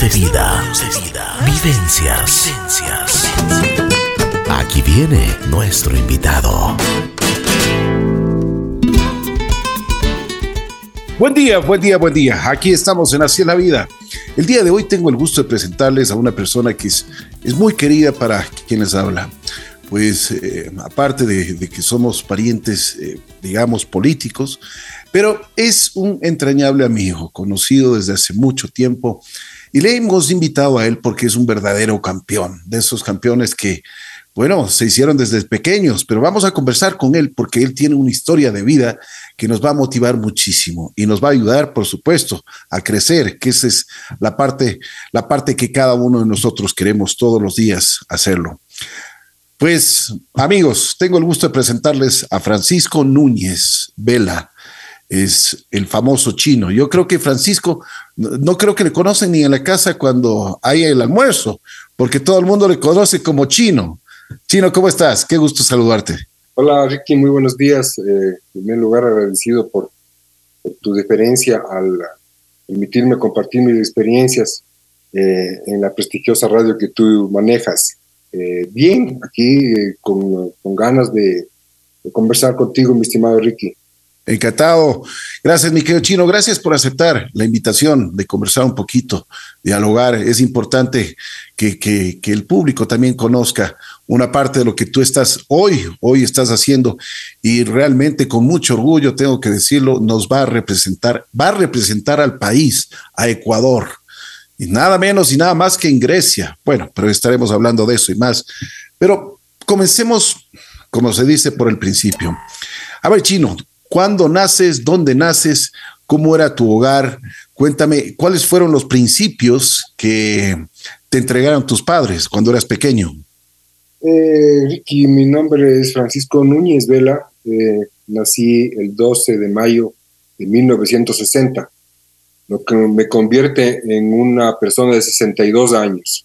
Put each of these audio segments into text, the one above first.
de vida. Vivencias. Aquí viene nuestro invitado. Buen día, buen día, buen día. Aquí estamos en Así la Vida. El día de hoy tengo el gusto de presentarles a una persona que es, es muy querida para quienes habla. Pues eh, aparte de, que somos parientes, eh, digamos, políticos, pero es un entrañable amigo, conocido desde hace mucho tiempo. Y le hemos invitado a él porque es un verdadero campeón, de esos campeones que bueno, se hicieron desde pequeños, pero vamos a conversar con él porque él tiene una historia de vida que nos va a motivar muchísimo y nos va a ayudar, por supuesto, a crecer, que esa es la parte, la parte que cada uno de nosotros queremos todos los días hacerlo. Pues, amigos, tengo el gusto de presentarles a Francisco Núñez Vela. Es el famoso chino. Yo creo que Francisco, no creo que le conocen ni en la casa cuando hay el almuerzo, porque todo el mundo le conoce como chino. Chino, ¿cómo estás? Qué gusto saludarte. Hola Ricky, muy buenos días. Eh, en primer lugar, agradecido por, tu deferencia al permitirme compartir mis experiencias eh, en la prestigiosa radio que tú manejas. Eh, bien, aquí con, ganas de conversar contigo, mi estimado Ricky. Encantado. Gracias, mi querido Chino. Gracias por aceptar la invitación de conversar un poquito, dialogar. Es importante que, que, el público también conozca una parte de lo que tú estás hoy, hoy estás haciendo. Y realmente con mucho orgullo, tengo que decirlo, nos va a representar, va a representar al país, a Ecuador. Y nada menos y nada más que en Grecia. Bueno, pero estaremos hablando de eso y más. Pero comencemos, como se dice, por el principio. A ver, Chino, ¿Cuándo naces? ¿Dónde naces? ¿Cómo era tu hogar? Cuéntame, ¿cuáles fueron los principios que te entregaron tus padres cuando eras pequeño? Eh, Ricky, mi nombre es Francisco Núñez Vela. Eh, nací el 12 de mayo de 1960, lo que me convierte en una persona de 62 años.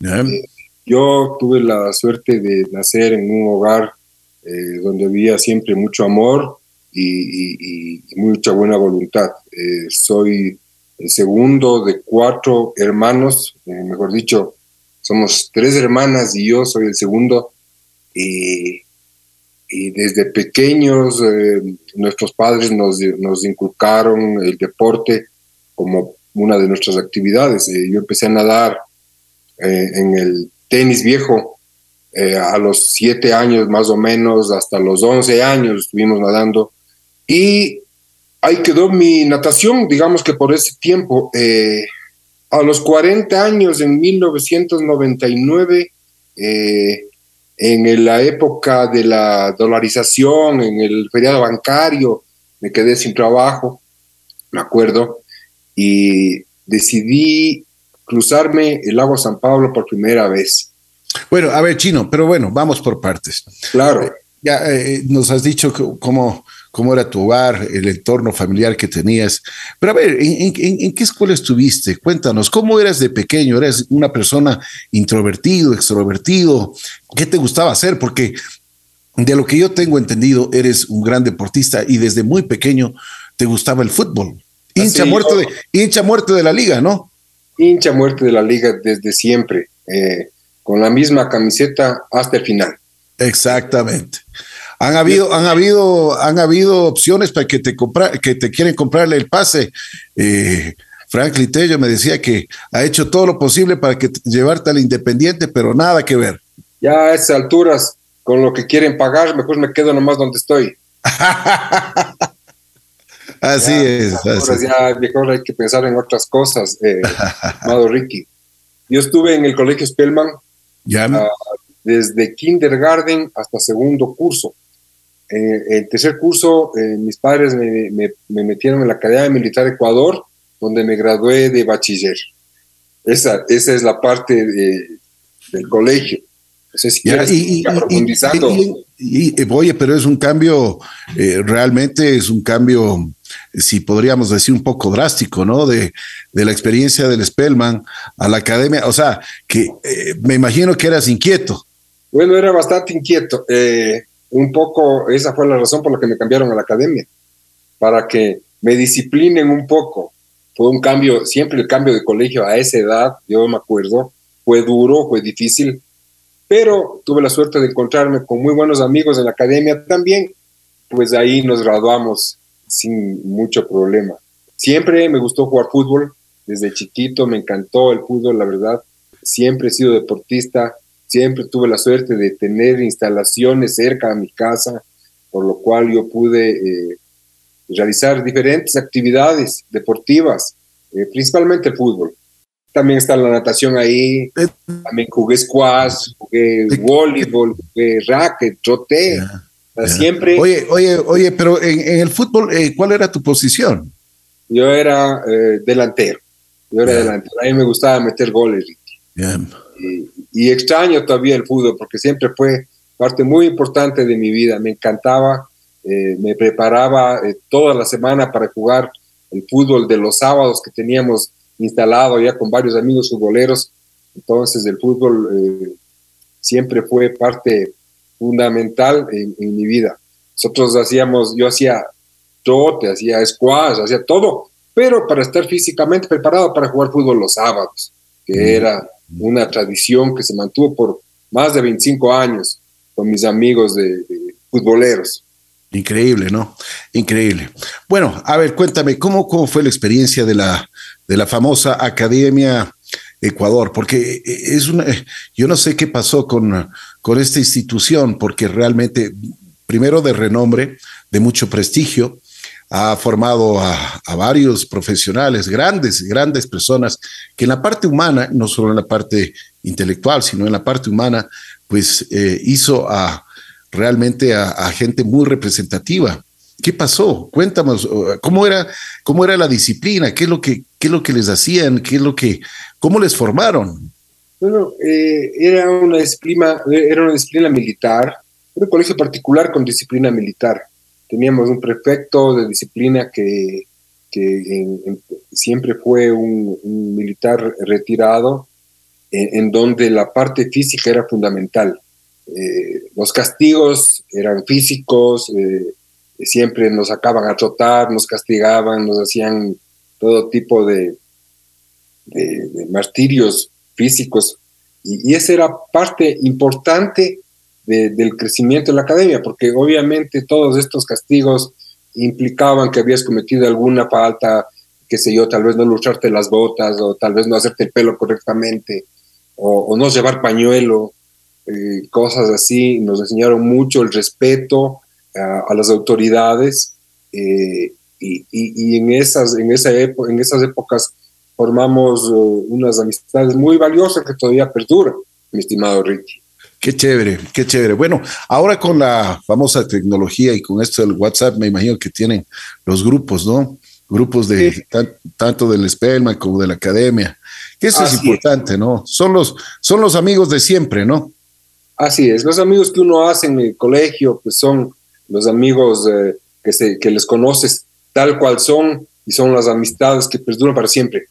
Eh, yo tuve la suerte de nacer en un hogar donde había siempre mucho amor, y, mucha buena voluntad. Eh, soy el segundo de cuatro hermanos, eh, mejor dicho, somos tres hermanas y yo soy el segundo. Y, desde pequeños eh, nuestros padres nos, nos, inculcaron el deporte como una de nuestras actividades. yo empecé a nadar en el tenis viejo a los siete años más o menos, hasta los once años estuvimos nadando y ahí quedó mi natación, digamos que por ese tiempo. Eh, a los 40 años, en 1999, eh, en la época de la dolarización, en el feriado bancario, me quedé sin trabajo, me acuerdo, y decidí cruzarme el lago San Pablo por primera vez. Bueno, a ver, Chino, pero bueno, vamos por partes. Claro. Ya eh, nos has dicho cómo cómo era tu hogar, el entorno familiar que tenías. Pero a ver, ¿en, qué escuela estuviste? Cuéntanos, ¿cómo eras de pequeño? ¿Eras una persona introvertido, extrovertido? ¿Qué te gustaba hacer? Porque de lo que yo tengo entendido, eres un gran deportista y desde muy pequeño te gustaba el fútbol. Hincha, muerto, de, hincha de la liga, ¿no? Hincha muerto de la liga desde siempre, eh, con la misma camiseta hasta el final. Exactamente. Han habido, han habido, han habido opciones para que te compra, que te quieren comprarle el pase. Eh, Frank Litello me decía que ha hecho todo lo posible para que llevarte al Independiente, pero nada que ver. Ya a esas alturas, con lo que quieren pagar, mejor me quedo nomás donde estoy. así es. Ya mejor hay que pensar en otras cosas, eh, amado Ricky. Yo estuve en el colegio Spellman ya. Ah, desde kindergarten hasta segundo curso. Eh, el tercer curso, eh, mis padres me, metieron en la Academia Militar de Ecuador, donde me gradué de bachiller. Esa, esa es la parte del colegio. y, oye, pero es un cambio, eh, realmente es un cambio, si podríamos decir, un poco drástico, ¿no? De, de la experiencia del Spellman a la academia. O sea, que me imagino que eras inquieto. Bueno, era bastante inquieto. Eh, un poco, esa fue la razón por la que me cambiaron a la academia, para que me disciplinen un poco. fue un cambio, siempre el cambio de colegio a esa edad, yo me acuerdo, fue duro, fue difícil, pero tuve la suerte de encontrarme con muy buenos amigos en la academia también, pues ahí nos graduamos sin mucho problema. Siempre me gustó jugar fútbol, desde chiquito me encantó el fútbol, la verdad, siempre he sido deportista, siempre tuve la suerte de tener instalaciones cerca de mi casa, por lo cual yo pude eh, realizar diferentes actividades deportivas, eh, principalmente el fútbol. También está la natación ahí, eh, también jugué squash, jugué voleibol, jugué racket, troté. Siempre. Oye, oye, oye, pero en, el fútbol, ¿cuál era tu posición? Yo era delantero. Yo era delantero. A mí me gustaba meter goles. Y, y, extraño todavía el fútbol porque siempre fue parte muy importante de mi vida. Me encantaba, eh, me preparaba eh, toda la semana para jugar el fútbol de los sábados que teníamos instalado ya con varios amigos futboleros. Entonces el fútbol eh, siempre fue parte fundamental en, en, mi vida. Nosotros hacíamos, yo hacía trote, hacía squash, hacía todo, pero para estar físicamente preparado para jugar fútbol los sábados, que era una tradición que se mantuvo por más de 25 años con mis amigos de, futboleros. Increíble, ¿no? Increíble. Bueno, a ver, cuéntame, ¿cómo, cómo fue la experiencia de la, de la famosa Academia Ecuador? Porque es una, yo no sé qué pasó con, con esta institución, porque realmente, primero de renombre, de mucho prestigio, ha formado a, varios profesionales, grandes, grandes personas, que en la parte humana, no solo en la parte intelectual, sino en la parte humana, pues eh, hizo a realmente a, gente muy representativa. ¿Qué pasó? Cuéntanos, ¿cómo era, cómo era la disciplina? ¿Qué es lo que, qué es lo que les hacían? ¿Qué es lo que, cómo les formaron? Bueno, eh, era una disciplina, era una disciplina militar, un colegio particular con disciplina militar. Teníamos un prefecto de disciplina que, siempre fue un militar retirado en, donde la parte física era fundamental. Eh, los castigos eran físicos, eh, siempre nos sacaban a trotar, nos castigaban, nos hacían todo tipo de, de, martirios físicos. Y, esa era parte importante del crecimiento de la academia, porque obviamente todos estos castigos implicaban que habías cometido alguna falta, qué sé yo, tal vez no lucharte las botas o tal vez no hacerte el pelo correctamente o, no llevar pañuelo, eh, cosas así. Nos enseñaron mucho el respeto a, las autoridades eh, y, en, esas, en, esa en esas épocas formamos uh, unas amistades muy valiosas que todavía perduran, mi estimado Ricky. Qué chévere, qué chévere. Bueno, ahora con la famosa tecnología y con esto del WhatsApp, me imagino que tienen los grupos, ¿no? Grupos de tanto del Spellman como de la academia eso es importante, ¿no? Son los, son los amigos de siempre, ¿no? Así es, los amigos que uno hace en el colegio, pues son los amigos eh, que, se, que les conoces tal cual son y son las amistades que perduran para siempre.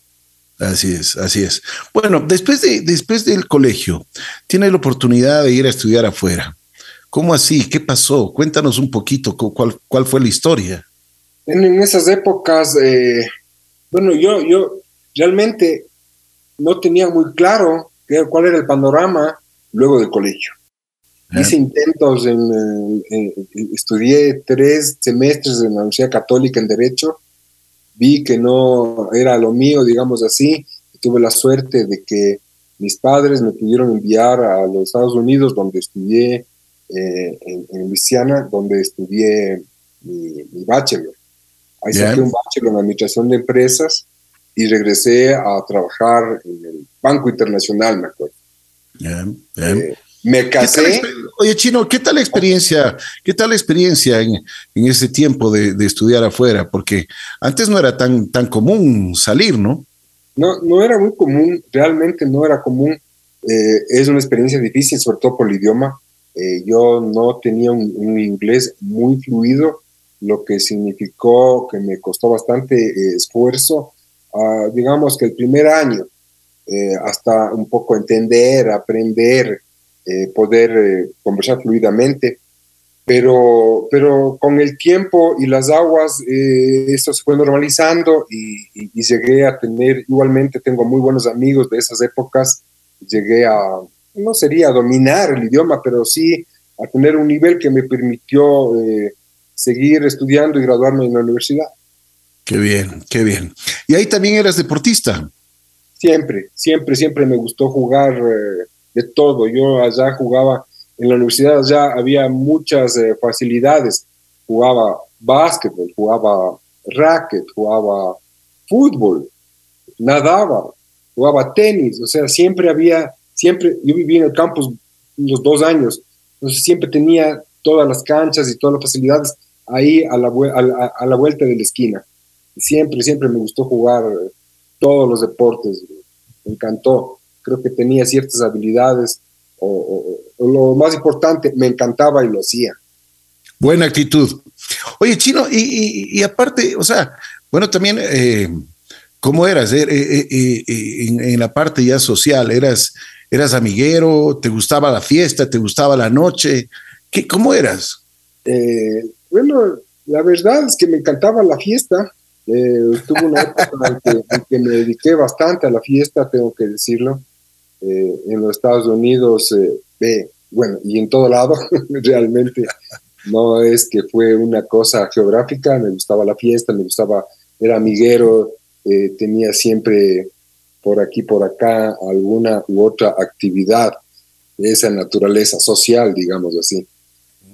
Así es, así es. Bueno, después, de, después del colegio, tiene la oportunidad de ir a estudiar afuera. ¿Cómo así? ¿Qué pasó? Cuéntanos un poquito cuál, cuál fue la historia. En, esas épocas, eh, bueno, yo, yo realmente no tenía muy claro cuál era el panorama luego del colegio. Hice intentos, en, estudié tres semestres en la Universidad Católica en Derecho, vi que no era lo mío, digamos así, tuve la suerte de que mis padres me pudieron enviar a los Estados Unidos, donde estudié eh, en, en, Luisiana, donde estudié mi, bachelor. Ahí saqué un bachelor en Administración de Empresas y regresé a trabajar en el Banco Internacional, me acuerdo. Eh, me casé. Oye, Chino, ¿qué tal la experiencia? ¿Qué tal la experiencia en, en ese tiempo de, estudiar afuera? Porque antes no era tan, tan común salir, ¿no? No, no era muy común, realmente no era común. Eh, es una experiencia difícil, sobre todo por el idioma. Eh, yo no tenía un, inglés muy fluido, lo que significó que me costó bastante esfuerzo digamos que el primer año, eh, hasta un poco entender, aprender, eh, poder eh, conversar fluidamente. pero, pero con el tiempo y las aguas, eh, eso se fue normalizando y, llegué a tener, igualmente tengo muy buenos amigos de esas épocas, llegué a, no sería dominar el idioma, pero sí a tener un nivel que me permitió eh, seguir estudiando y graduarme en la universidad. Qué bien, qué bien. ¿Y ahí también eras deportista? Siempre, siempre, siempre me gustó jugar eh, de todo. Yo allá jugaba en la universidad ya había muchas eh, facilidades. Jugaba básquetbol, jugaba racket, jugaba fútbol, nadaba, jugaba tenis, o sea, siempre había, siempre, yo viví en el campus los dos años, entonces siempre tenía todas las canchas y todas las facilidades ahí a la, a la, vuelta de la esquina. Siempre, siempre me gustó jugar todos los deportes, me encantó. Creo que tenía ciertas habilidades o, lo más importante, me encantaba y lo hacía. Buena actitud. Oye, Chino, y, aparte, o sea, bueno, también, eh, ¿cómo eras eh, eh, en, la parte ya social? ¿Eras, ¿Eras amiguero? ¿Te gustaba la fiesta? ¿Te gustaba la noche? ¿Qué, ¿Cómo eras? bueno, la verdad es que me encantaba la fiesta. tuve una época en que me dediqué bastante a la fiesta, tengo que decirlo. Eh, en los Estados Unidos, eh, bueno, y en todo lado, realmente no es que fue una cosa geográfica, me gustaba la fiesta, me gustaba, era amiguero, eh, tenía siempre por aquí, por acá, alguna u otra actividad de esa naturaleza social, digamos así.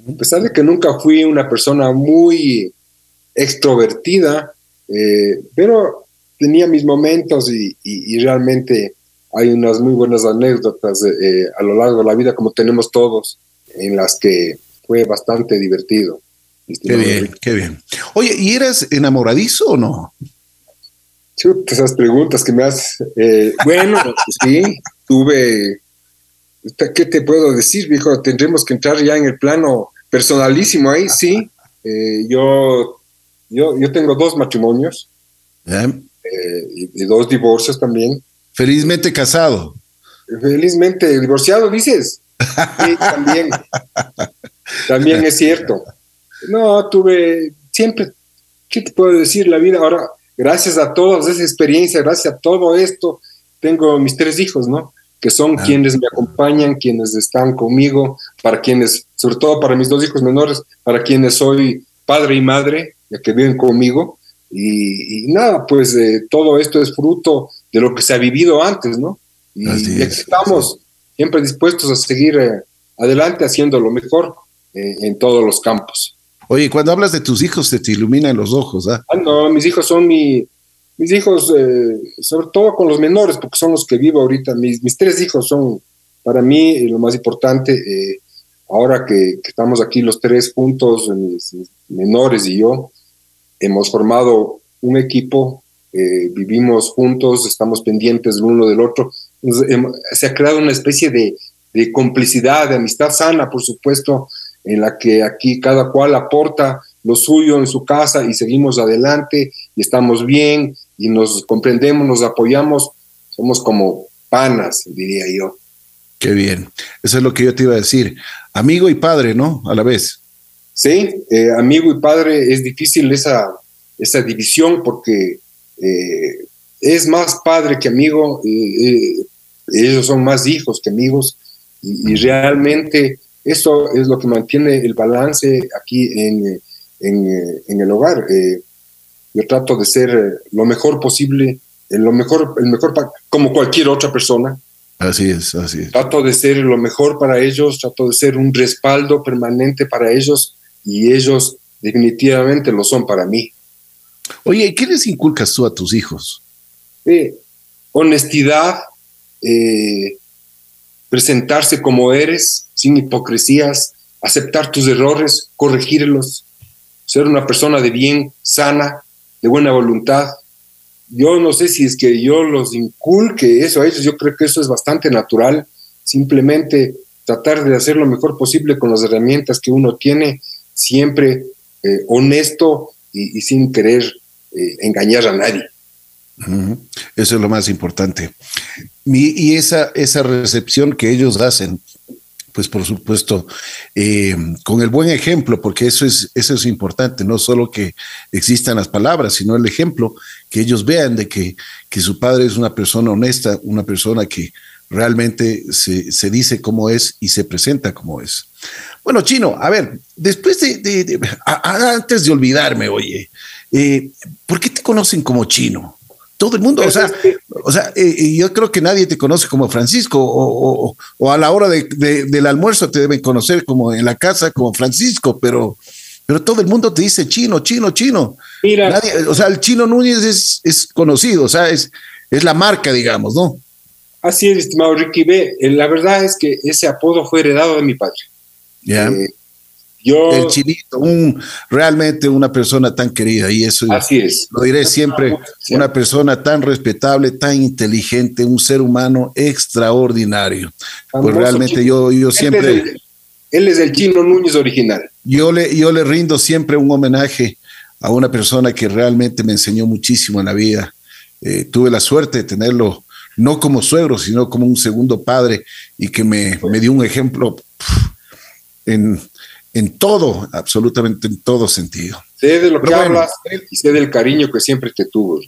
A pesar de que nunca fui una persona muy extrovertida, pero tenía mis momentos y realmente hay unas muy buenas anécdotas eh, a lo largo de la vida, como tenemos todos, en las que fue bastante divertido. Qué bien, qué bien. Oye, ¿y eres enamoradizo o no? esas preguntas que me haces. Eh, bueno, sí, tuve. ¿Qué te puedo decir, viejo? Tendremos que entrar ya en el plano personalísimo ahí, sí. Eh, yo, yo, yo tengo dos matrimonios y, dos divorcios también. Felizmente casado. Felizmente divorciado, dices. Sí, también. también es cierto. No, tuve siempre, ¿qué te puedo decir? La vida, ahora, gracias a toda esa experiencia, gracias a todo esto, tengo mis tres hijos, ¿no? Que son ah. quienes me acompañan, quienes están conmigo, para quienes, sobre todo para mis dos hijos menores, para quienes soy padre y madre, ya que viven conmigo. Y, nada, pues eh, todo esto es fruto de lo que se ha vivido antes, ¿no? Y, estamos siempre dispuestos a seguir eh, adelante haciendo lo mejor eh, en todos los campos. Oye, cuando hablas de tus hijos se te iluminan los ojos, ¿ah? ah no, mis hijos son mi, mis hijos, eh, sobre todo con los menores, porque son los que vivo ahorita. Mis, mis tres hijos son para mí lo más importante. ahora que, estamos aquí los tres juntos, mis menores y yo, hemos formado un equipo eh, vivimos juntos, estamos pendientes el uno del otro. se ha creado una especie de, complicidad, de amistad sana, por supuesto, en la que aquí cada cual aporta lo suyo en su casa y seguimos adelante y estamos bien y nos comprendemos, nos apoyamos, somos como panas, diría yo. Qué bien, eso es lo que yo te iba a decir. Amigo y padre, ¿no? A la vez. Sí, eh, amigo y padre es difícil esa, esa división porque eh, es más padre que amigo, eh, ellos son más hijos que amigos y, realmente eso es lo que mantiene el balance aquí en, en, el hogar. Eh, yo trato de ser lo mejor posible, lo mejor, el mejor como cualquier otra persona. Así es, así es. Trato de ser lo mejor para ellos, trato de ser un respaldo permanente para ellos y ellos definitivamente lo son para mí. Oye, ¿qué les inculcas tú a tus hijos? honestidad, eh, presentarse como eres, sin hipocresías, aceptar tus errores, corregirlos, ser una persona de bien, sana, de buena voluntad. Yo no sé si es que yo los inculque eso a ellos, yo creo que eso es bastante natural, simplemente tratar de hacer lo mejor posible con las herramientas que uno tiene, siempre eh, honesto y sin querer eh, engañar a nadie. Eso es lo más importante. Y, esa, esa recepción que ellos hacen, pues por supuesto, eh, con el buen ejemplo, porque eso es, eso es importante, no solo que existan las palabras, sino el ejemplo, que ellos vean de que, que su padre es una persona honesta, una persona que realmente se, dice cómo es y se presenta como es. Bueno, Chino, a ver, después de, antes de olvidarme, oye, eh, ¿por qué te conocen como Chino? Todo el mundo, o sea, o sea eh, yo creo que nadie te conoce como Francisco, o, a la hora del almuerzo te deben conocer como en la casa como Francisco, pero, pero todo el mundo te dice chino, chino, chino. Mira. o sea, el chino Núñez es, es conocido, o sea, es, es la marca, digamos, ¿no? Así es, estimado Ricky B. Eh, la verdad es que ese apodo fue heredado de mi padre. Ya. Eh, el chinito, un, realmente una persona tan querida y eso Así es. lo diré siempre, una persona tan respetable, tan inteligente, un ser humano extraordinario. pues realmente yo, yo siempre... él es el chino Núñez original. Yo le, yo le rindo siempre un homenaje a una persona que realmente me enseñó muchísimo en la vida. Eh, tuve la suerte de tenerlo no como suegro, sino como un segundo padre y que me, me dio un ejemplo en, en todo, absolutamente en todo sentido. Sé de lo que hablas y sé del cariño que siempre te tuvo.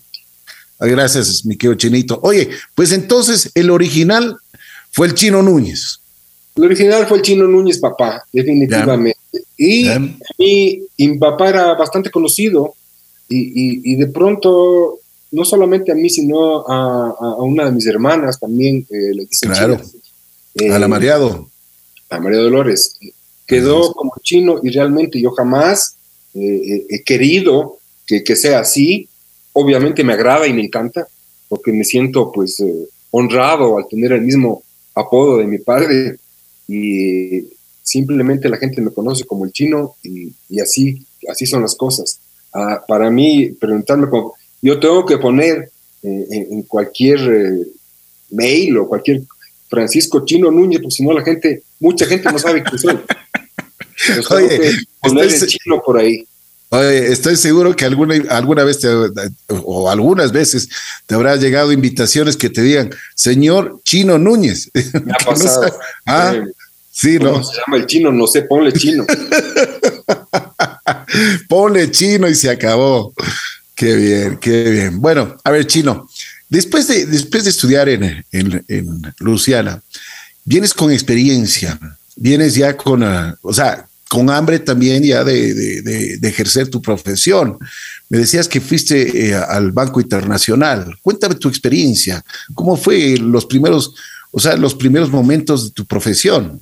Ah, gracias, mi querido Chinito. Oye, pues entonces el original fue el Chino Núñez. El original fue el Chino Núñez, papá, definitivamente. Y, mi papá era bastante conocido y, de pronto, no solamente a mí, sino a, una de mis hermanas también eh, le dicen Claro, a la eh, Mariado. A María Dolores quedó como chino y realmente yo jamás eh, eh, he querido que, sea así. Obviamente me agrada y me encanta porque me siento pues honrado al tener el mismo apodo de mi padre y simplemente la gente me conoce como el chino y, así, así son las cosas. Ah, para mí, preguntarme, como, yo tengo que poner en, cualquier mail o cualquier Francisco Chino Núñez, porque si no la gente, mucha gente no sabe quién soy. Oye, estoy, por ahí. Oye, estoy seguro que alguna, alguna vez o algunas veces te habrá llegado invitaciones que te digan, señor Chino Núñez. Me ha pasado. ah, sí, ¿no? se llama el chino? No sé, ponle chino. ponle chino y se acabó. Qué bien, qué bien. Bueno, a ver, chino, después de, después de estudiar en, en, en Luciana, vienes con experiencia, vienes ya con, ah, o sea, con hambre también ya de, ejercer tu profesión. Me decías que fuiste eh, al Banco Internacional. Cuéntame tu experiencia. ¿Cómo fue los primeros, o sea, los primeros momentos de tu profesión?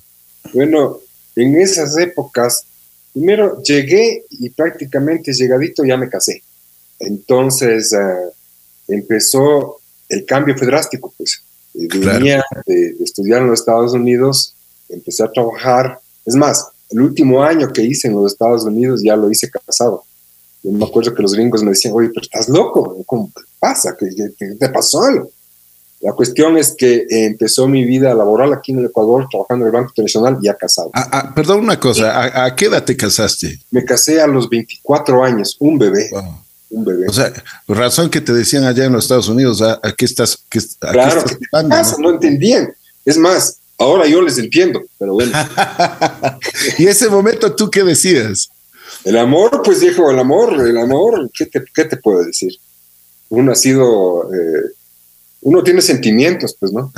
Bueno, en esas épocas, primero llegué y prácticamente llegadito ya me casé. Entonces eh, empezó el cambio fue drástico, pues. Venía de, de estudiar en los Estados Unidos, empecé a trabajar. Es más, el último año que hice en los Estados Unidos ya lo hice casado. Yo me acuerdo que los gringos me decían, oye, pero estás loco, ¿cómo pasa? ¿Qué, te pasó algo? La cuestión es que empezó mi vida laboral aquí en el Ecuador, trabajando en el Banco Internacional, ya casado. Ah, ah, perdón una cosa, ¿a, qué edad te casaste? Me casé a los 24 años, un bebé. Un bebé. O sea, razón que te decían allá en los Estados Unidos, ¿a, qué estás? Qué, claro, ¿qué pasa? ¿no? no entendían. Es más, Ahora yo les entiendo, pero bueno. ¿Y ese momento tú qué decías? El amor, pues dijo, el amor, el amor, ¿qué te, qué te puedo decir? Uno ha sido, eh, uno tiene sentimientos, pues, ¿no?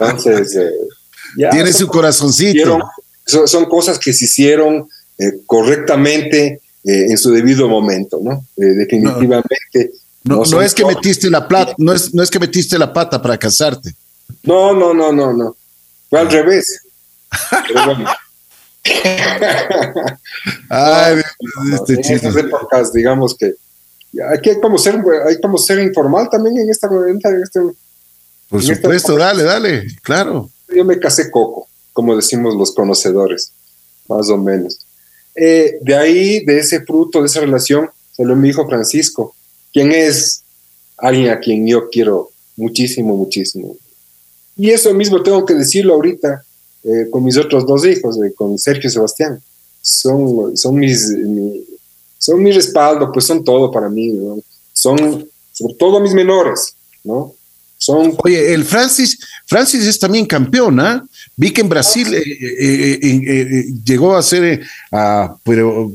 Entonces, eh, tiene su corazoncito. son, cosas que se hicieron eh, correctamente en su debido momento, ¿no? definitivamente. No, no, es que metiste la plata, no es, no es que metiste la pata para casarte. No, no, no, no, no. Fue al revés. Ay, este en épocas, digamos que hay que como ser, hay como ser informal también en esta. En este, Por supuesto, dale, dale, claro. Yo me casé coco, como decimos los conocedores, más o menos. Eh, de ahí, de ese fruto, de esa relación, salió mi hijo Francisco, quien es alguien a quien yo quiero muchísimo, muchísimo. Y eso mismo tengo que decirlo ahorita eh, con mis otros dos hijos, eh, con Sergio y Sebastián. Son, son, mis, mi, son mi respaldo, pues son todo para mí. Son sobre todo mis menores, ¿no? Son... Oye, el Francis, Francis es también campeón, ¿ah? Vi que en Brasil eh, eh, eh, llegó a ser pero,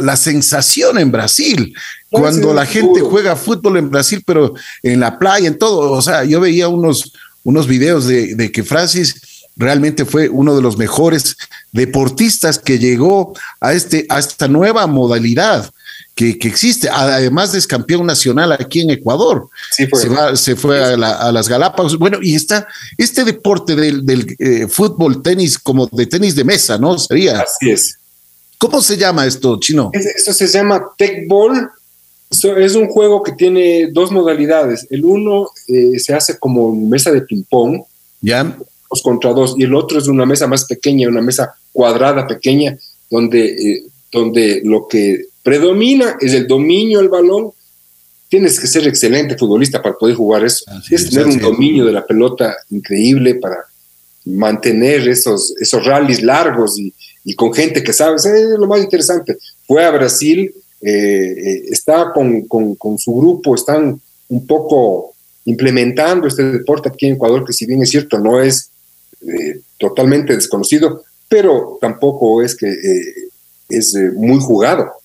la sensación en Brasil, cuando la gente juega fútbol en Brasil, pero en la playa, en todo. O sea, yo veía unos, unos videos de, de que Francis realmente fue uno de los mejores deportistas que llegó a, este, a esta nueva modalidad que, existe. Además es campeón nacional aquí en Ecuador. Se, fue a, las Galápagos. Bueno, y está este deporte del, eh, fútbol, tenis, como de tenis de mesa, ¿no? Sería. Así es. ¿Cómo se llama esto, Chino? Esto se llama Tech Ball. es un juego que tiene dos modalidades. El uno eh, se hace como mesa de ping-pong. Ya. Dos contra dos. Y el otro es una mesa más pequeña, una mesa cuadrada pequeña, donde, eh, donde lo que predomina es el dominio del balón. Tienes que ser excelente futbolista para poder jugar eso. Tienes que tener un dominio de la pelota increíble para mantener esos, esos rallies largos y, con gente que sabe. Es lo más interesante. Fue a Brasil, eh, eh, está con, con, su grupo, están un poco implementando este deporte aquí en Ecuador, que si bien es cierto, no es eh, totalmente desconocido, pero tampoco es que es muy jugado.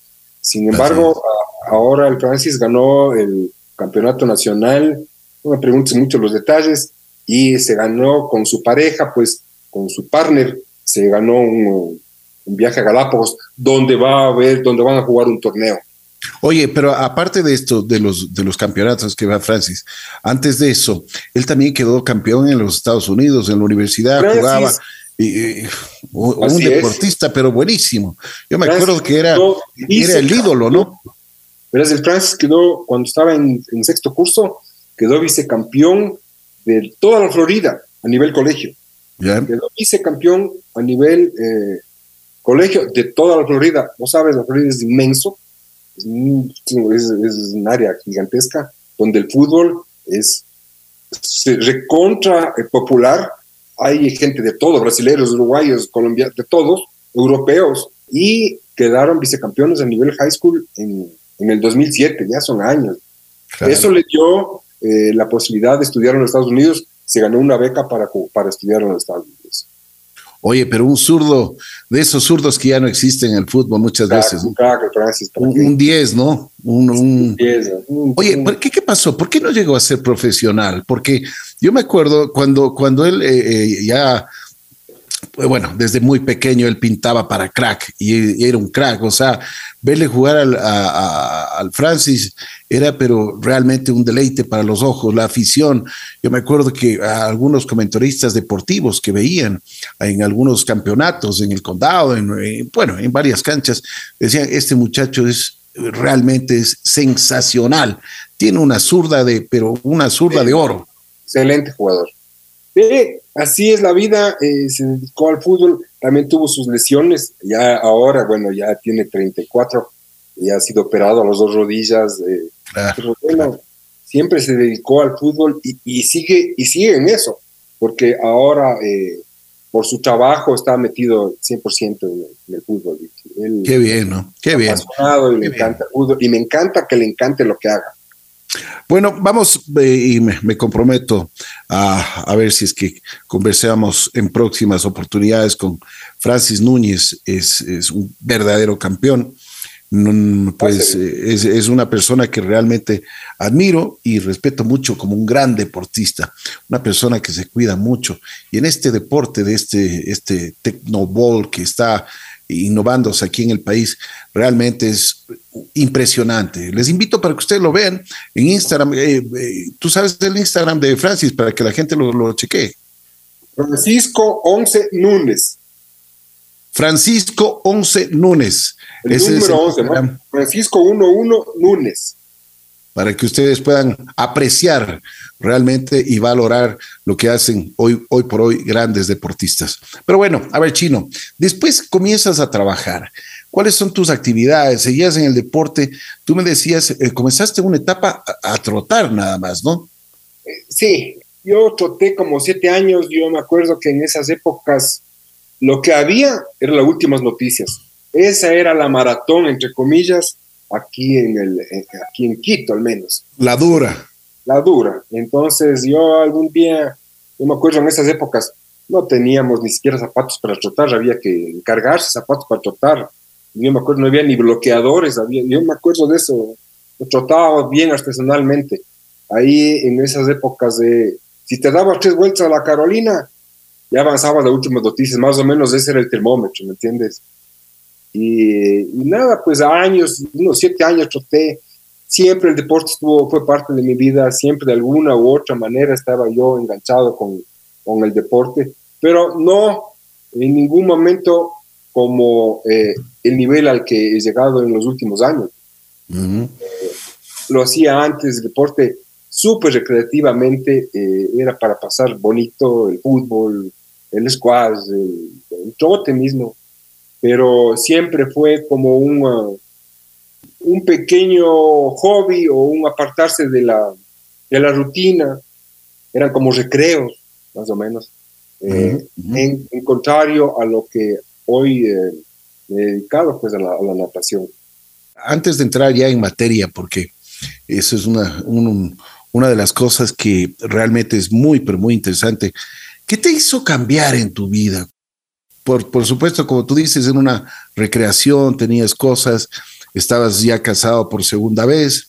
Sin embargo, ahora el Francis ganó el campeonato nacional, no me preguntes mucho los detalles, y se ganó con su pareja, pues con su partner, se ganó un, viaje a Galápagos, donde va a ver, donde van a jugar un torneo. Oye, pero aparte de esto, de los, de los campeonatos que va Francis, antes de eso, él también quedó campeón en los Estados Unidos, en la universidad, jugaba y, un deportista, pero buenísimo. Yo me acuerdo que era, era el ídolo, ¿no? Verás, el Francis quedó, cuando estaba en, sexto curso, quedó vicecampeón de toda la Florida a nivel colegio. Quedó vicecampeón a nivel eh, colegio de toda la Florida. No sabes, la Florida es inmenso, es, un área gigantesca donde el fútbol es recontra eh, popular hay gente de todo, brasileños, uruguayos, colombianos, de todos, europeos, y quedaron vicecampeones a nivel high school en, el 2007, ya son años. Eso le dio eh, la posibilidad de estudiar en los Estados Unidos, se ganó una beca para, para estudiar en los Estados Unidos. Oye, pero un zurdo, de esos zurdos que ya no existen en el fútbol muchas veces. Un 10, ¿no? Un, Oye, ¿qué, ¿qué pasó? ¿Por qué no llegó a ser profesional? Porque yo me acuerdo cuando, cuando él eh, eh, ya bueno, desde muy pequeño él pintaba para crack y, era un crack, o sea, verle jugar al, Francis era pero realmente un deleite para los ojos, la afición. Yo me acuerdo que algunos comentaristas deportivos que veían en algunos campeonatos en el condado, en, bueno, en varias canchas, decían, este muchacho es realmente es sensacional, tiene una zurda de, pero una zurda de oro. Excelente jugador. Sí, así es la vida, eh, se dedicó al fútbol, también tuvo sus lesiones, ya ahora, bueno, ya tiene 34, ya ha sido operado a las dos rodillas, eh, pero bueno, siempre se dedicó al fútbol y, sigue, y sigue en eso, porque ahora eh, por su trabajo está metido 100% en, el fútbol. Qué bien, ¿no? Qué bien. y le encanta el fútbol, y me encanta que le encante lo que haga. Bueno, vamos eh, y me, comprometo a, ver si es que conversamos en próximas oportunidades con Francis Núñez, es, un verdadero campeón. Pues eh, es, una persona que realmente admiro y respeto mucho como un gran deportista, una persona que se cuida mucho. Y en este deporte de este, este Tecnoball que está innovándose aquí en el país, realmente es impresionante. Les invito para que ustedes lo vean en Instagram. Eh, eh, Tú sabes el Instagram de Francis para que la gente lo, lo chequee. Francisco 11 Núñez. Francisco 11 Núñez. El número 11, ¿no? Francisco 11 Núñez para que ustedes puedan apreciar realmente y valorar lo que hacen hoy, hoy por hoy grandes deportistas. Pero bueno, a ver, Chino, después comienzas a trabajar. ¿Cuáles son tus actividades? ¿Seguías en el deporte? Tú me decías, eh, comenzaste una etapa a, trotar nada más, ¿no? Sí, yo troté como siete años. Yo me acuerdo que en esas épocas lo que había eran las últimas noticias. Esa era la maratón, entre comillas, aquí en, el, aquí en Quito al menos. La dura. la dura. Entonces yo algún día, yo me acuerdo en esas épocas, no teníamos ni siquiera zapatos para trotar, había que encargarse zapatos para trotar. Yo me acuerdo, no había ni bloqueadores, había, yo me acuerdo de eso, trotaba bien artesanalmente. Ahí en esas épocas de, si te dabas tres vueltas a la Carolina, ya avanzabas de últimas noticias, más o menos ese era el termómetro, ¿me entiendes? Y, y, nada, pues años, unos siete años troté, siempre el deporte estuvo, fue parte de mi vida, siempre de alguna u otra manera estaba yo enganchado con, con el deporte, pero no en ningún momento como eh, el nivel al que he llegado en los últimos años. eh, lo hacía antes, el deporte súper recreativamente, eh, era para pasar bonito el fútbol, el squash, el, el trote mismo, pero siempre fue como un, un pequeño hobby o un apartarse de la, de la rutina, eran como recreos, más o menos, eh, uh -huh. en, en, contrario a lo que hoy eh, me he dedicado pues, a la, a, la, natación. Antes de entrar ya en materia, porque eso es una, un, una de las cosas que realmente es muy, pero muy interesante, ¿qué te hizo cambiar en tu vida? Por, por supuesto, como tú dices, en una recreación tenías cosas, estabas ya casado por segunda vez,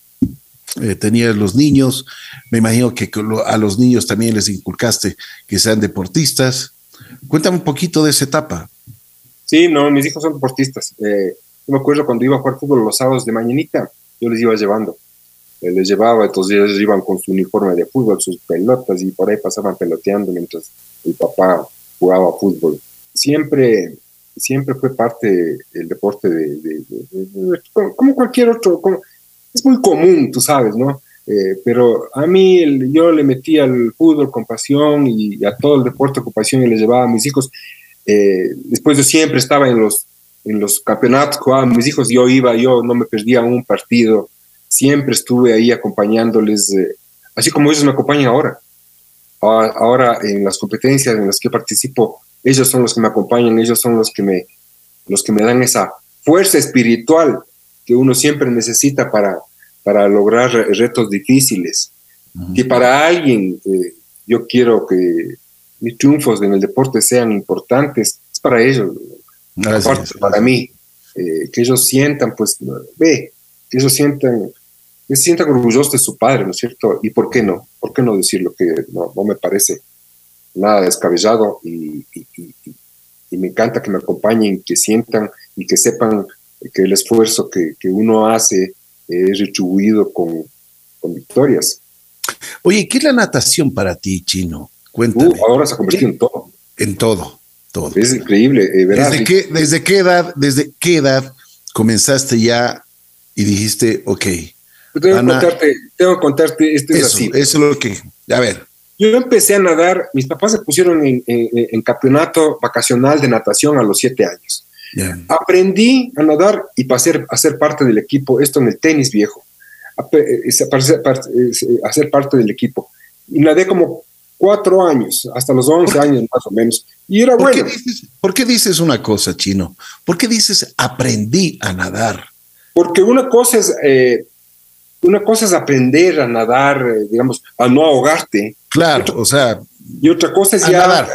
eh, tenías los niños, me imagino que a los niños también les inculcaste que sean deportistas. Cuéntame un poquito de esa etapa. Sí, no, mis hijos son deportistas. Eh, yo me acuerdo cuando iba a jugar fútbol los sábados de mañanita, yo les iba llevando. Eh, les llevaba, entonces ellos iban con su uniforme de fútbol, sus pelotas y por ahí pasaban peloteando mientras el papá jugaba fútbol. Siempre, siempre fue parte el deporte de, como cualquier otro, es muy común, tú sabes, ¿no? Eh, pero a mí yo le metí al fútbol con pasión y a todo el deporte con pasión y le llevaba a mis hijos. Eh, después yo siempre estaba en los, en los campeonatos, mis hijos, yo iba, yo no me perdía un partido, siempre estuve ahí acompañándoles, eh, así como ellos me acompañan ahora. Ahora en las competencias en las que participo, ellos son los que me acompañan, ellos son los que me, los que me dan esa fuerza espiritual que uno siempre necesita para, para lograr retos difíciles. Uh -huh. Que para alguien, eh, yo quiero que mis triunfos en el deporte sean importantes, es para ellos, Gracias. aparte para mí, eh, que ellos sientan, pues, ve, que ellos sientan, que se sientan orgullosos de su padre, ¿no es cierto? ¿Y por qué no? ¿Por qué no decirlo? Que no, no me parece nada descabellado y, y, y, y, me encanta que me acompañen, que sientan y que sepan que el esfuerzo que, que uno hace es retribuido con, con, victorias. Oye, ¿qué es la natación para ti, Chino? Cuéntame. Uh, ahora se ha convertido en todo. En todo, todo. Es increíble. Eh, ¿verdad? ¿Desde, qué, ¿Desde qué edad, desde qué edad comenzaste ya y dijiste, ok? Tengo, Ana, que, contarte, tengo que contarte, esto eso, es así. Eso es lo que, a ver. Yo empecé a nadar, mis papás se pusieron en, en, en campeonato vacacional de natación a los siete años. Yeah. Aprendí a nadar y pasé a ser parte del equipo, esto en el tenis viejo, a, a ser parte del equipo. Y nadé como cuatro años, hasta los once años más o menos. Y era ¿Por bueno. Qué dices, ¿Por qué dices una cosa, Chino? ¿Por qué dices aprendí a nadar? Porque una cosa es, eh, una cosa es aprender a nadar, eh, digamos, a no ahogarte. Claro, otra, o sea. Y otra cosa es ya, nadar.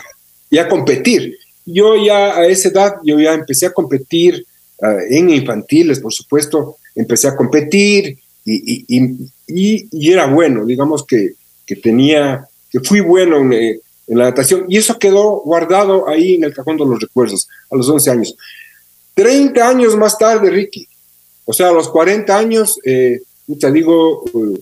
ya competir yo ya a esa edad, yo ya empecé a competir uh, en infantiles, por supuesto, empecé a competir y, y, y, y era bueno, digamos que, que, tenía, que fui bueno en, eh, en, la natación y eso quedó guardado ahí en el cajón de los recuerdos a los 11 años. 30 años más tarde, Ricky, o sea, a los 40 años, eh, te digo, uh,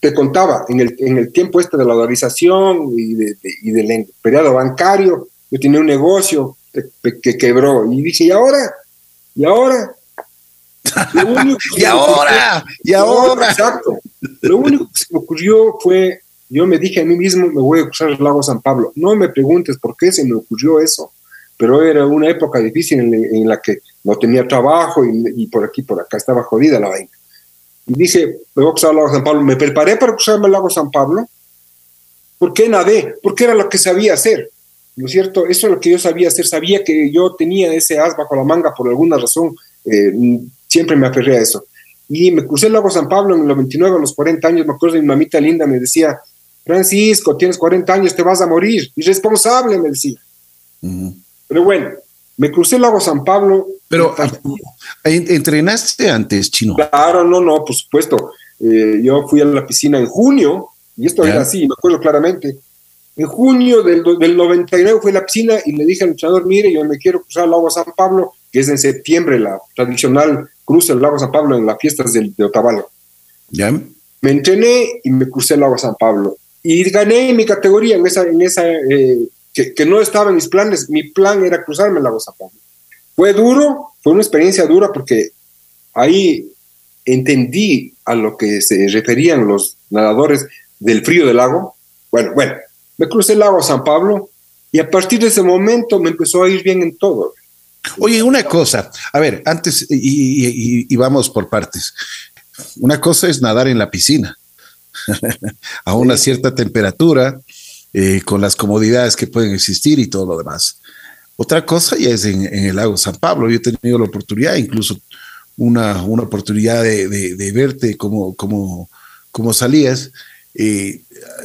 te contaba, en el, en el tiempo este de la dolarización y, de, de, y del periodo bancario, yo tenía un negocio que, que quebró y dije, ¿y ahora? ¿Y ahora? ¿Y ahora? ¿Y ahora? Exacto. Lo único que se me ocurrió fue, yo me dije a mí mismo, me voy a cruzar el lago San Pablo. No me preguntes por qué se me ocurrió eso, pero era una época difícil en, en la que no tenía trabajo y, y, por aquí, por acá estaba jodida la vaina. Y dije, me voy a cruzar el lago San Pablo. Me preparé para cruzarme el lago San Pablo. ¿Por qué nadé? Porque era lo que sabía hacer. ¿no es cierto? Eso es lo que yo sabía hacer, sabía que yo tenía ese as bajo la manga por alguna razón, eh, siempre me aferré a eso. y me crucé el lago San Pablo en el 99, a los 40 años, me acuerdo de mi mamita linda, me decía, Francisco, tienes 40 años, te vas a morir, irresponsable, me decía. Pero bueno, me crucé el lago San Pablo. Pero, ¿entrenaste antes, Chino? Claro, no, no, por supuesto. Eh, yo fui a la piscina en junio, y esto era así, me acuerdo claramente. En junio del, del 99 fui a la piscina y le dije al entrenador, mire, yo me quiero cruzar el lago San Pablo, que es en septiembre la tradicional cruce del lago San Pablo en las fiestas de, de Otavalo. ¿Ya? Me entrené y me crucé el lago San Pablo. Y gané mi categoría en esa, en esa eh, que, no estaba en mis planes. Mi plan era cruzarme el lago San Pablo. Fue duro, fue una experiencia dura porque ahí entendí a lo que se referían los nadadores del frío del lago. Bueno, bueno, me crucé el lago San Pablo y a partir de ese momento me empezó a ir bien en todo. Oye, una cosa, a ver, antes, y, vamos por partes. Una cosa es nadar en la piscina a una cierta temperatura, eh, con las comodidades que pueden existir y todo lo demás. Otra cosa ya es en, el lago San Pablo. Yo he tenido la oportunidad, incluso una, una oportunidad de, verte como, como, como salías. Eh,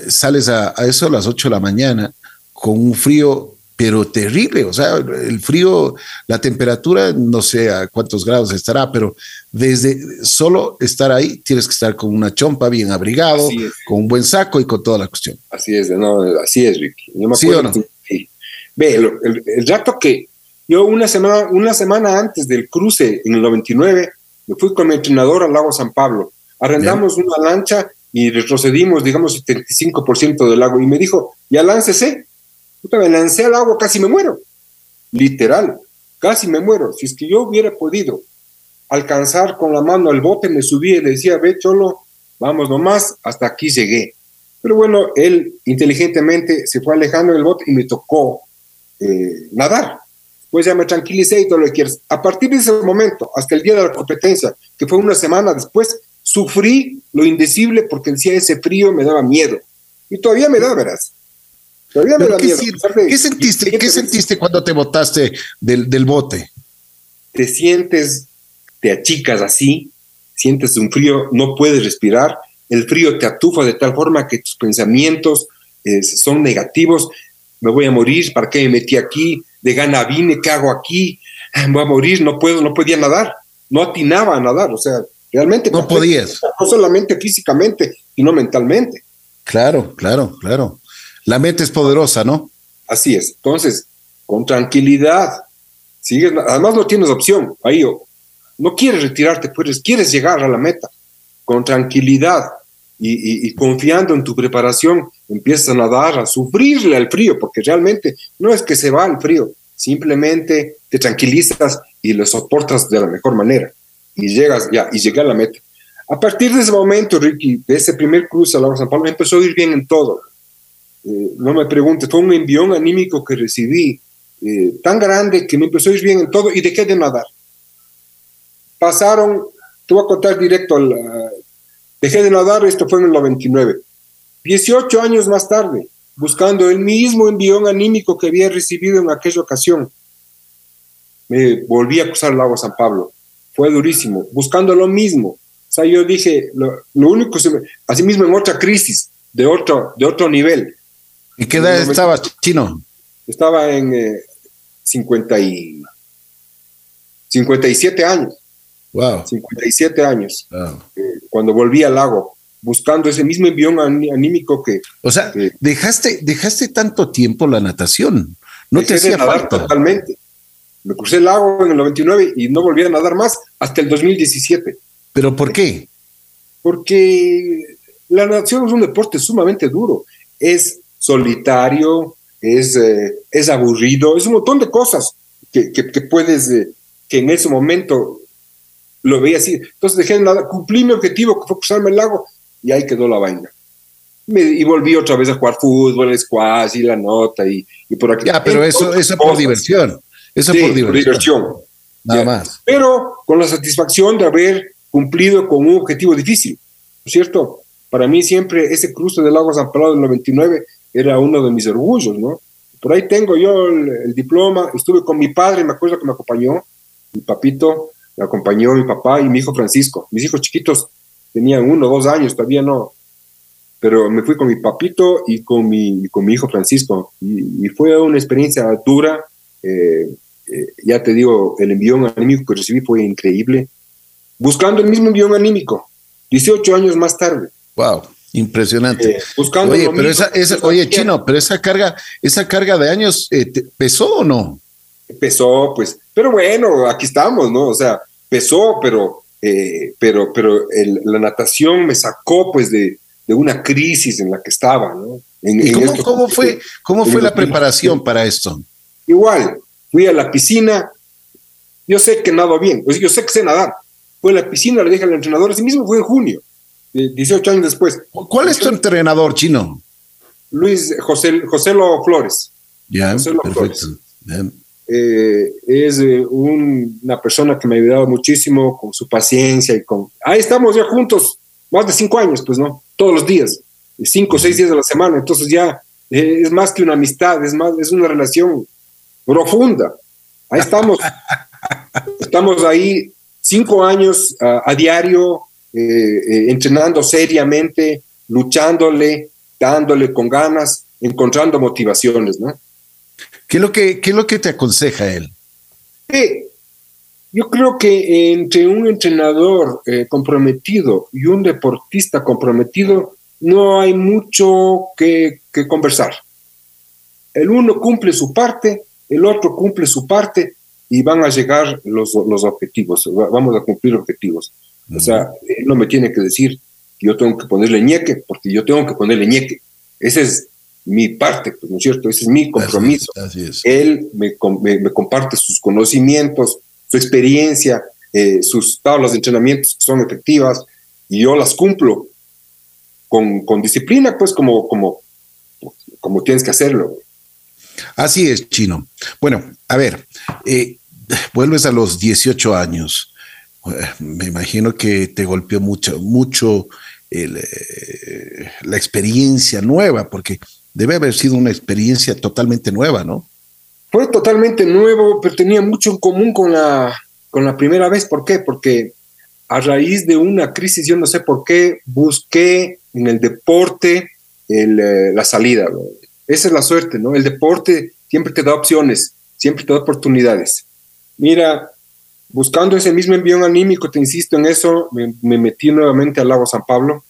sales a, a, eso a las 8 de la mañana con un frío pero terrible, o sea, el frío, la temperatura, no sé a cuántos grados estará, pero desde solo estar ahí tienes que estar con una chompa bien abrigado, con un buen saco y con toda la cuestión. Así es, no, así es, Ricky. Yo me ¿Sí o no? Ve, el, el, rato que yo una semana, una semana antes del cruce en el 99, me fui con mi entrenador al lago San Pablo. Arrendamos una lancha y retrocedimos, digamos, 75% del lago. Y me dijo, ya láncese, me lancé al agua, casi me muero. Literal, casi me muero. Si es que yo hubiera podido alcanzar con la mano el bote, me subí y le decía, ve, cholo, vamos nomás, hasta aquí llegué. Pero bueno, él inteligentemente se fue alejando del bote y me tocó eh, nadar. Pues ya me tranquilicé y todo lo que quieras. A partir de ese momento, hasta el día de la competencia, que fue una semana después, sufrí lo indecible porque decía ese frío me daba miedo. Y todavía me da, verás. ¿Qué, sentiste, ¿qué sentiste cuando te botaste del, del bote? Te sientes, te achicas así, sientes un frío, no puedes respirar, el frío te atufa de tal forma que tus pensamientos eh, son negativos, me voy a morir, ¿para qué me metí aquí? De gana vine, ¿qué hago aquí? Voy a morir, no puedo, no podía nadar, no atinaba a nadar, o sea, realmente. No podías. No solamente físicamente, sino mentalmente. Claro, claro, claro. La mente es poderosa, ¿no? Así es. Entonces, con tranquilidad, sigues, además no tienes opción, ahí no quieres retirarte, pues quieres llegar a la meta. Con tranquilidad y, confiando en tu preparación, empiezas a nadar, a sufrirle al frío, porque realmente no es que se va el frío, simplemente te tranquilizas y lo soportas de la mejor manera. Y llegas ya, y llegas a la meta. A partir de ese momento, Ricky, de ese primer cruce a la San Pablo, empezó a ir bien en todo. Eh, no me preguntes, fue un envión anímico que recibí eh, tan grande que me empezó a ir bien en todo y dejé de nadar. Pasaron, te voy a contar directo, dejé de nadar, esto fue en el 99. 18 años más tarde, buscando el mismo envión anímico que había recibido en aquella ocasión, me volví a cruzar el lago San Pablo. Fue durísimo, buscando lo mismo. O sea, yo dije, lo, único, así mismo en otra crisis, de otro, de otro nivel, ¿Y qué edad estaba chino? Estaba en eh, 50 y 57 años. Wow. 57 años. Eh, cuando volví al lago, buscando ese mismo envión anímico que. O sea, dejaste, dejaste tanto tiempo la natación. No te hacía nadar totalmente. Me crucé el lago en el 99 y no volví a nadar más hasta el 2017. ¿Pero por qué? Porque la natación es un deporte sumamente duro. Es solitario, es, eh, es aburrido, es un montón de cosas que, que, puedes, eh, que en ese momento lo veía así. Entonces dejé nada, cumplí mi objetivo, que fue cruzarme el lago, y ahí quedó la vaina. y volví otra vez a jugar fútbol, squash y la nota y, y por aquí. Ya, pero eso, eso por diversión. Eso por diversión. Nada más. Pero con la satisfacción de haber cumplido con un objetivo difícil, ¿cierto? Para mí siempre ese cruce del lago San Pedro del 99 era uno de mis orgullos, ¿no? Por ahí tengo yo el, diploma, estuve con mi padre, me acuerdo que me acompañó, mi papito, me acompañó mi papá y mi hijo Francisco. Mis hijos chiquitos tenían uno, dos años, todavía no. Pero me fui con mi papito y con mi, con mi hijo Francisco. Y, fue una experiencia dura. Eh, eh, ya te digo, el envión anímico que recibí fue increíble. Buscando el mismo envión anímico, 18 años más tarde. Wow. Impresionante. Eh, buscando oye, pero esa, oye, Chino, pero esa carga, esa carga de años, eh, ¿pesó o no? Pesó, pues, pero bueno, aquí estamos, ¿no? O sea, pesó, pero, eh, pero, pero la natación me sacó, pues, de, una crisis en la que estaba, ¿no? ¿Y cómo, fue, cómo fue la preparación para esto? Igual, fui a la piscina, yo sé que nado bien, pues, yo sé que sé nadar. Fui a la piscina, le dije al entrenador, así mismo fue en junio 18 años después. ¿Cuál es tu entrenador chino? Luis José, José Lo Flores. Ya, perfecto. Eh, es eh, una persona que me ha ayudado muchísimo con su paciencia y con... Ahí estamos ya juntos, más de cinco años, pues, ¿no? Todos los días, cinco o seis días de la semana. Entonces ya eh, es más que una amistad, es, más, es una relación profunda. Ahí estamos. estamos ahí cinco años a diario, eh, eh, entrenando seriamente, luchándole, dándole con ganas, encontrando motivaciones, ¿no? ¿Qué es lo que, qué es lo que te aconseja él? yo creo que entre un entrenador eh, comprometido y un deportista comprometido no hay mucho que, que conversar. El uno cumple su parte, el otro cumple su parte y van a llegar los, los objetivos, vamos a cumplir objetivos. O sea, él no me tiene que decir que yo tengo que ponerle ñeque, porque yo tengo que ponerle ñeque. Ese es mi parte, pues, ¿no es cierto? Ese es mi compromiso. Él me, me, comparte sus conocimientos, su experiencia, eh, sus tablas de entrenamientos que son efectivas, y yo las cumplo con, con disciplina, pues como, como, como tienes que hacerlo. Así es, Chino. Bueno, a ver, eh, vuelves a los 18 años me imagino que te golpeó mucho, mucho eh, la experiencia nueva, porque debe haber sido una experiencia totalmente nueva, ¿no? Fue totalmente nuevo, pero tenía mucho en común con la, con la primera vez. ¿Por qué? Porque a raíz de una crisis, yo no sé por qué, busqué en el deporte eh, la salida. Esa es la suerte, ¿no? El deporte siempre te da opciones, siempre te da oportunidades. Mira, buscando ese mismo envión anímico, te insisto en eso, me, metí nuevamente al lago San Pablo.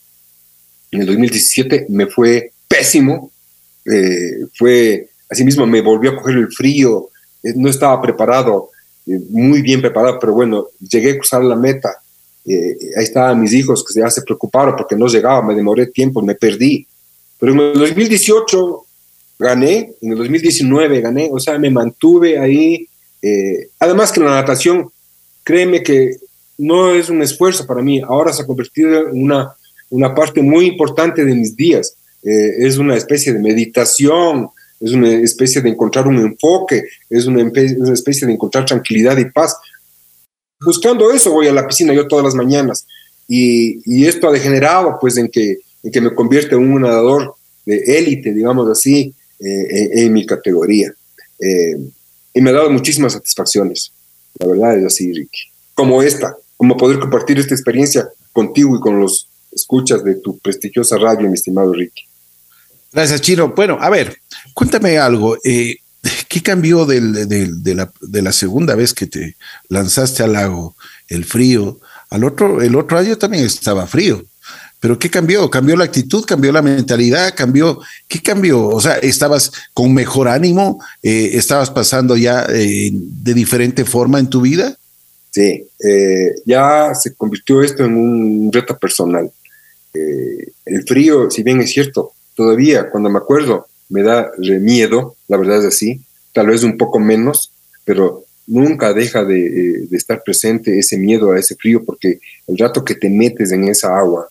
En el 2017 me fue pésimo, eh, fue, asimismo me volvió a coger el frío, eh, no estaba preparado, eh, muy bien preparado, pero bueno, llegué a cruzar la meta. ahí estaban mis hijos que ya se preocuparon porque no llegaba, me demoré tiempo, me perdí. Pero en el 2018 gané, en el 2019 gané, o sea, me mantuve ahí. además que la natación créeme que no es un esfuerzo para mí, ahora se ha convertido en una, una parte muy importante de mis días. Eh, es una especie de meditación, es una especie de encontrar un enfoque, es una, especie de encontrar tranquilidad y paz. Buscando eso voy a la piscina yo todas las mañanas y, y esto ha degenerado pues en que, en que me convierte en un nadador de élite, digamos así, eh, en, mi categoría. Eh, y me ha dado muchísimas satisfacciones. La verdad es así, Ricky. Como esta, como poder compartir esta experiencia contigo y con los escuchas de tu prestigiosa radio, mi estimado Ricky. Gracias, Chino. Bueno, a ver, cuéntame algo. Eh, ¿Qué cambió de, la, de, la, segunda vez que te lanzaste al lago? El frío. Al otro, el otro año también estaba frío. Pero ¿qué cambió? ¿Cambió la actitud? ¿Cambió la mentalidad? ¿Cambió? ¿Qué cambió? O sea, ¿estabas con mejor ánimo? Eh, ¿Estabas pasando ya eh, de diferente forma en tu vida? Sí, eh, ya se convirtió esto en un reto personal. el frío, si bien es cierto, todavía cuando me acuerdo me da miedo, la verdad es así, tal vez un poco menos, pero nunca deja de, de estar presente ese miedo a ese frío porque el rato que te metes en esa agua,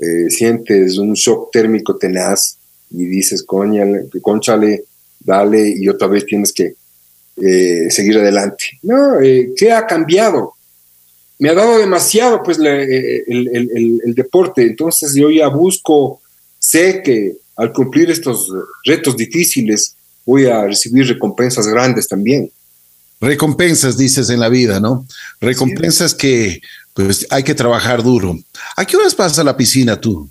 eh, sientes un shock térmico tenaz y dices, coñale, conchale, dale, y otra vez tienes que eh, seguir adelante. No, eh, ¿qué ha cambiado? Me ha dado demasiado pues el, deporte, entonces yo ya busco, sé que al cumplir estos retos difíciles voy a recibir recompensas grandes también. recompensas, dices en la vida, ¿no? Recompensas que pues hay que trabajar duro. ¿A qué horas vas a la piscina tú?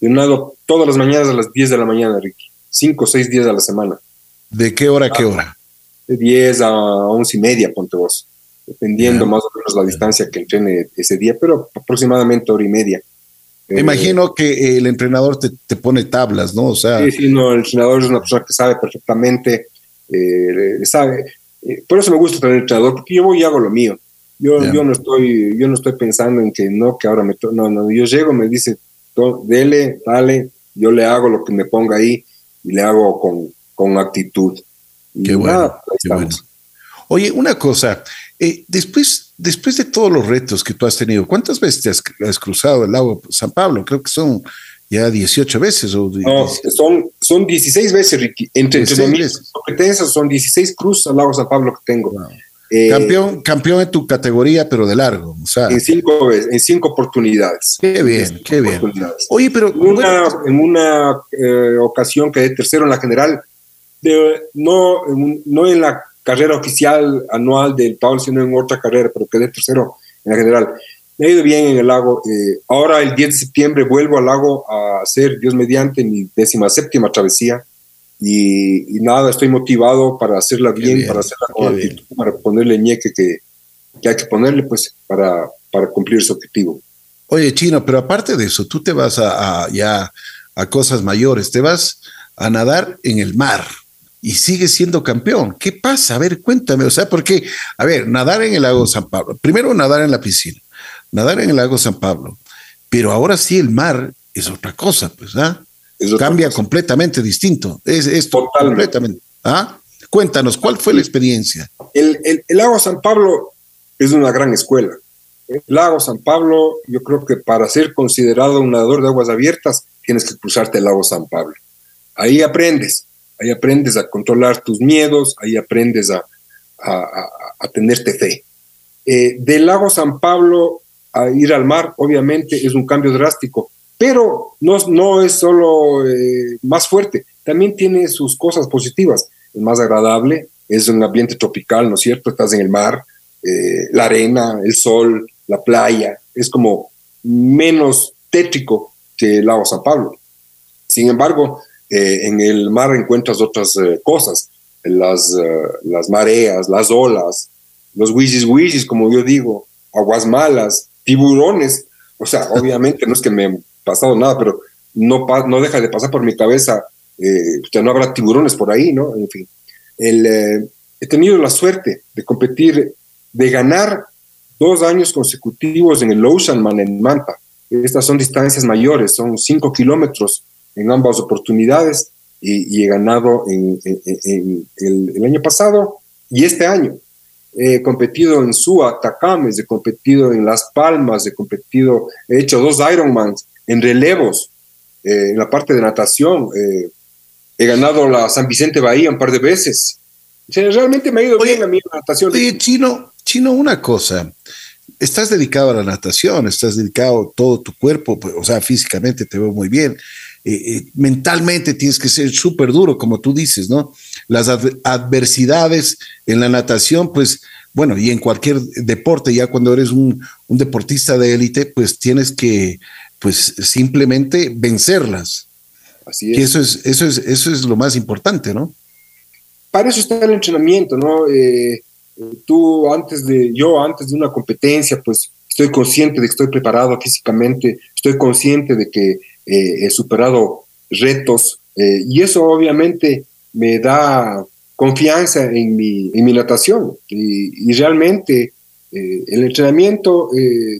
Yo nado todas las mañanas a las 10 de la mañana, Ricky. Cinco o seis días a la semana. ¿De qué hora a qué hora? De 10 a 11 y media, ponte vos. Dependiendo más o menos la distancia que entrene ese día, pero aproximadamente hora y media. Me eh, imagino que el entrenador te, pone tablas, ¿no? O sea, sí, sí, no, el entrenador es una persona que sabe perfectamente, eh, sabe. Eh, por eso me gusta tener entrenador, porque yo voy y hago lo mío. Yo, yo, no estoy, yo no estoy pensando en que no, que ahora me... No, no, yo llego, me dice, dele, dale, yo le hago lo que me ponga ahí y le hago con, con actitud. Qué, bueno, Oye, una cosa, eh, después, después de todos los retos que tú has tenido, ¿cuántas veces has, cruzado el lago San Pablo? Creo que son ya 18 veces. O no, son, son 16 veces, Ricky. Entre, mis competencias son 16 cruces al lago San Pablo que tengo. Eh, campeón, campeón en tu categoría, pero de largo. O sea, en cinco veces, en cinco oportunidades. Qué bien, qué bien. Oye, pero en una, en una eh, ocasión quedé tercero en la general, de, no, no en la carrera oficial anual del Paul, sino en otra carrera, pero quedé tercero en la general. Me ha ido bien en el lago. Eh, ahora, el 10 de septiembre, vuelvo al lago a hacer, Dios mediante, mi décima séptima travesía y, nada, estoy motivado para hacerla bien, para hacerla con actitud, para ponerle ñeque que, que, hay que ponerle pues para, para cumplir su objetivo. Oye, Chino, pero aparte de eso, tú te vas a, ya a cosas mayores, te vas a nadar en el mar y sigues siendo campeón. ¿Qué pasa? A ver, cuéntame, o sea, porque, a ver, nadar en el lago San Pablo, primero nadar en la piscina, nadar en el lago San Pablo, pero ahora sí el mar es otra cosa, pues, ¿ah? Cambia completamente distinto. Es, es completamente. ¿Ah? Cuéntanos, ¿cuál fue la experiencia? El, el, lago San Pablo es una gran escuela. El lago San Pablo, yo creo que para ser considerado un nadador de aguas abiertas, tienes que cruzarte el lago San Pablo. Ahí aprendes, ahí aprendes a controlar tus miedos, ahí aprendes a, a, a, tenerte fe. Eh, del lago San Pablo a ir al mar, obviamente, es un cambio drástico, pero no, no es solo eh, más fuerte, también tiene sus cosas positivas. Es más agradable, es un ambiente tropical, ¿no es cierto? Estás en el mar, eh, la arena, el sol, la playa, es como menos tétrico que el lago San Pablo. Sin embargo, eh, en el mar encuentras otras cosas, las, las mareas, las olas, los wishis wishis, como yo digo, aguas malas, tiburones. O sea, obviamente no es que me pasado nada, pero no, no deja de pasar por mi cabeza eh, que no habrá tiburones por ahí, ¿no? En fin, el, eh, he tenido la suerte de competir, de ganar dos años consecutivos en el Oceanman en Manta. Estas son distancias mayores, son cinco kilómetros en ambas oportunidades y, he ganado en, el, año pasado y este año. He competido en Sua, Tacames, he competido en Las Palmas, he competido, he hecho dos Ironmans, en relevos, eh, en la parte de natación. Eh, he ganado la San Vicente Bahía un par de veces. realmente me ha ido bien a mí la natación. Oye, Chino, Chino, una cosa. Estás dedicado a la natación, estás dedicado todo tu cuerpo, pues, o sea, físicamente te veo muy bien. Eh, mentalmente tienes que ser súper duro, como tú dices, ¿no? Las adversidades en la natación, pues, bueno, y en cualquier deporte, ya cuando eres un, un deportista de élite, pues tienes que pues simplemente vencerlas. Así es. eso es, eso es, eso es lo más importante, ¿no? Para eso está el entrenamiento, ¿no? Eh, tú antes de, yo antes de una competencia, pues estoy consciente de que estoy preparado físicamente, estoy consciente de que eh, he superado retos eh, y eso obviamente me da confianza en mi, en mi natación y, y realmente el entrenamiento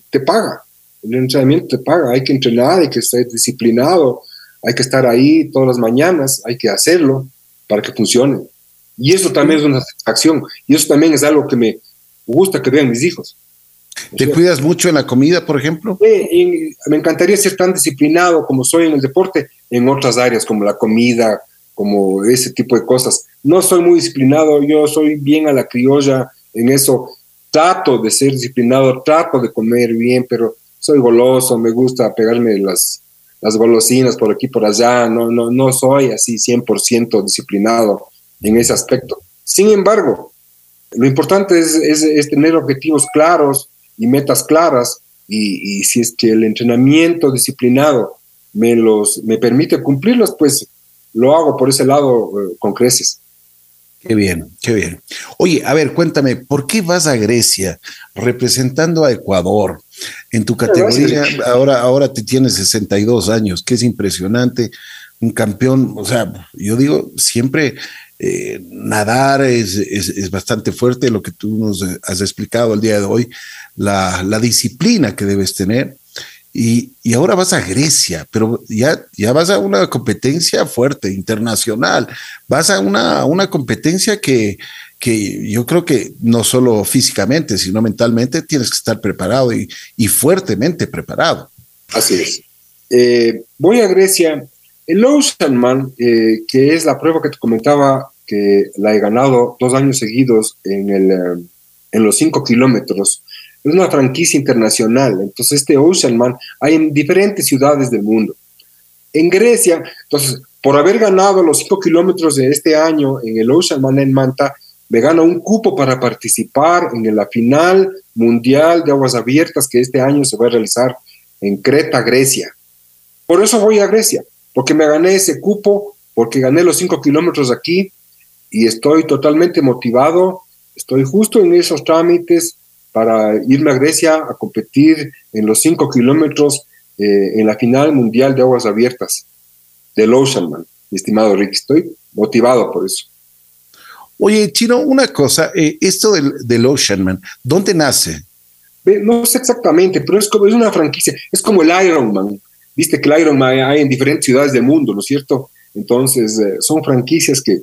te paga, el entrenamiento te paga, hay que entrenar, hay que estar disciplinado, hay que estar ahí todas las mañanas, hay que hacerlo para que funcione. Y eso también es una satisfacción, y eso también es algo que me gusta que vean mis hijos. ¿Te cuidas mucho en la comida, por ejemplo? me encantaría ser tan disciplinado como soy en el deporte, en otras áreas como la comida, como ese tipo de cosas. No soy muy disciplinado, yo soy bien a la criolla en eso. Trato de ser disciplinado, trato de comer bien, pero soy goloso, me gusta pegarme las, las golosinas por aquí por allá, no, no, no soy así 100% disciplinado en ese aspecto. Sin embargo, Lo importante es, tener objetivos claros y metas claras y, si es que el entrenamiento disciplinado me, los, me permite cumplirlos, pues lo hago por ese lado eh, con creces. Qué bien, qué bien. Oye, a ver, cuéntame, ¿por qué vas a Grecia representando a Ecuador? En tu categoría, ahora, ahora te tienes 62 años, que es impresionante, un campeón, o sea, yo digo, siempre eh, nadar es, es, bastante fuerte, lo que tú nos has explicado el día de hoy, la, la disciplina que debes tener. Y, ahora vas a Grecia, pero ya, ya vas a una competencia fuerte, internacional. Vas a una, una competencia que, que yo creo que no solo físicamente, sino mentalmente tienes que estar preparado y, y fuertemente preparado. Así es. Eh, voy a Grecia el Oceanman, eh, que es la prueba que te comentaba, que la he ganado dos años seguidos en, el, eh, en los cinco kilómetros, es una franquicia internacional. Entonces, este Oceanman hay en diferentes ciudades del mundo. En Grecia, entonces, por haber ganado los cinco kilómetros de este año en el Oceanman en Manta, me gano un cupo para participar en la final mundial de aguas abiertas que este año se va a realizar en Creta, Grecia. Por eso voy a Grecia porque me gané ese cupo, porque gané los cinco kilómetros aquí y estoy totalmente motivado, estoy justo en esos trámites para irme a Grecia a competir en los cinco kilómetros eh, en la final mundial de aguas abiertas del Oceanman, mi estimado Rick. Estoy motivado por eso. Oye, Chino, una cosa, eh, esto del, del Oceanman, ¿dónde nace? No sé exactamente, pero es como es una franquicia, es como el Ironman. Viste que el Ironman hay en diferentes ciudades del mundo, ¿no es cierto? Entonces, eh, son franquicias que,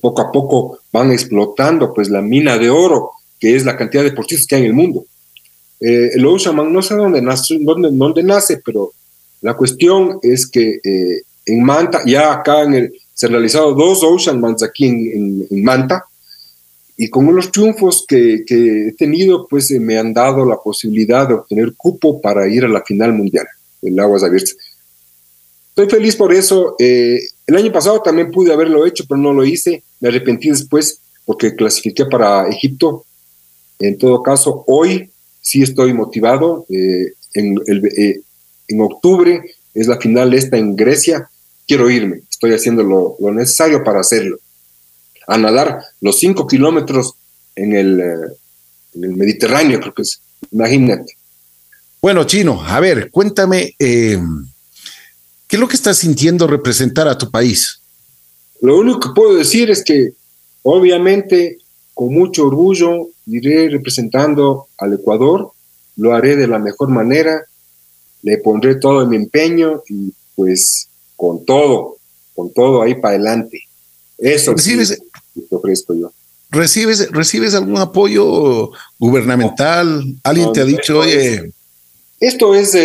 poco a poco van explotando pues la mina de oro, que es la cantidad de deportistas que hay en el mundo. Eh, el no sé dónde nace, dónde, nace, pero la cuestión es que eh, en Manta, ya acá en se han realizado dos Oceanmans aquí en, en, Manta, y con los triunfos que, he tenido, pues me han dado la posibilidad de obtener cupo para ir a la final mundial el aguas abiertas. Estoy feliz por eso. Eh, el año pasado también pude haberlo hecho, pero no lo hice. Me arrepentí después porque clasifiqué para Egipto. En todo caso, hoy sí estoy motivado. Eh, en, eh, en, octubre es la final esta en Grecia. Quiero irme. Estoy haciendo lo, lo necesario para hacerlo. A nadar los cinco kilómetros en el, en el Mediterráneo, creo que es. Imagínate. Bueno, Chino, a ver, cuéntame, eh, ¿qué es lo que estás sintiendo representar a tu país? Lo único que puedo decir es que, obviamente, con mucho orgullo, iré representando al Ecuador, lo haré de la mejor manera, le pondré todo mi empeño y pues con todo, con todo ahí para adelante. Eso ¿Recibes, sí, te ofrezco yo. ¿Recibes, ¿Recibes algún apoyo gubernamental? ¿Alguien te ha dicho, oye, esto es,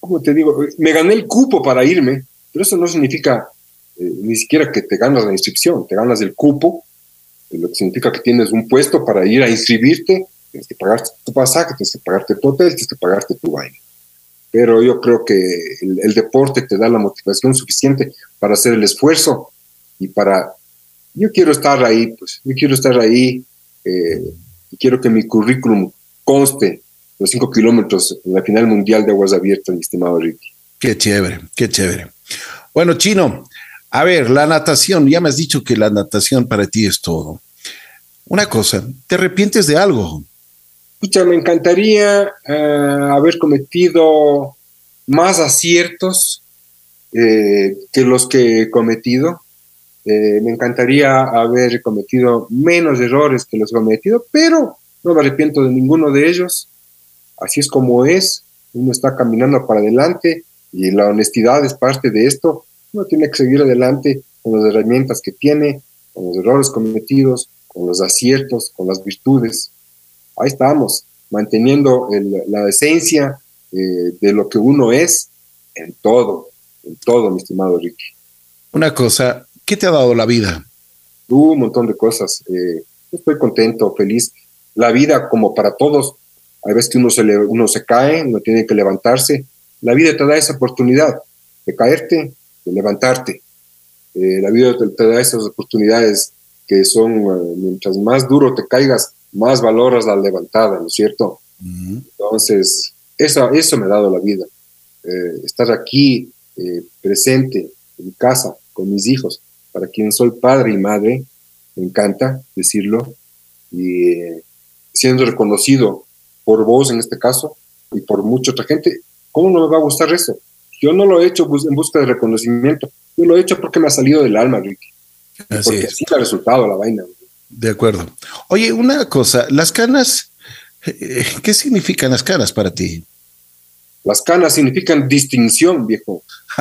¿cómo te digo? Me gané el cupo para irme, pero eso no significa eh, ni siquiera que te ganas la inscripción, te ganas el cupo, lo que significa que tienes un puesto para ir a inscribirte, tienes que pagarte tu pasaje, tienes que pagarte tu hotel, tienes que pagarte tu baile. Pero yo creo que el, deporte te da la motivación suficiente para hacer el esfuerzo y para... Yo quiero estar ahí, pues, yo quiero estar ahí eh, y quiero que mi currículum conste los cinco kilómetros en la final mundial de aguas abiertas, mi estimado Ricky. Qué chévere, qué chévere. Bueno, Chino, a ver, la natación, ya me has dicho que la natación para ti es todo. Una cosa, ¿te arrepientes de algo? Escucha, me encantaría eh, haber cometido más aciertos eh, que los que he cometido. Eh, me encantaría haber cometido menos errores que los he cometido, pero no me arrepiento de ninguno de ellos así es como es, uno está caminando para adelante y la honestidad es parte de esto, uno tiene que seguir adelante con las herramientas que tiene, con los errores cometidos, con los aciertos, con las virtudes. Ahí estamos, manteniendo la esencia eh, de lo que uno es en todo, en todo, mi estimado Ricky. Una cosa, ¿qué te ha dado la vida? un montón de cosas. Eh, estoy contento, feliz. La vida, como para todos, hay veces que uno se, le, uno se cae, uno tiene que levantarse. La vida te da esa oportunidad de caerte, de levantarte. Eh, la vida te, da esas oportunidades que son, eh, mientras más duro te caigas, más valoras la levantada, ¿no es cierto? Entonces, eso, eso me ha dado la vida. Eh, estar aquí presente en casa con mis hijos, para quien soy padre y madre, me encanta decirlo, y siendo reconocido por vos en este caso y por mucha otra gente, ¿cómo no me va a gustar eso? Yo no lo he hecho en busca de reconocimiento, yo lo he hecho porque me ha salido del alma, Ricky. porque así ha resultado la vaina. De acuerdo. Oye, una cosa, las canas, eh, ¿qué significan las canas para ti? Las canas significan distinción, viejo.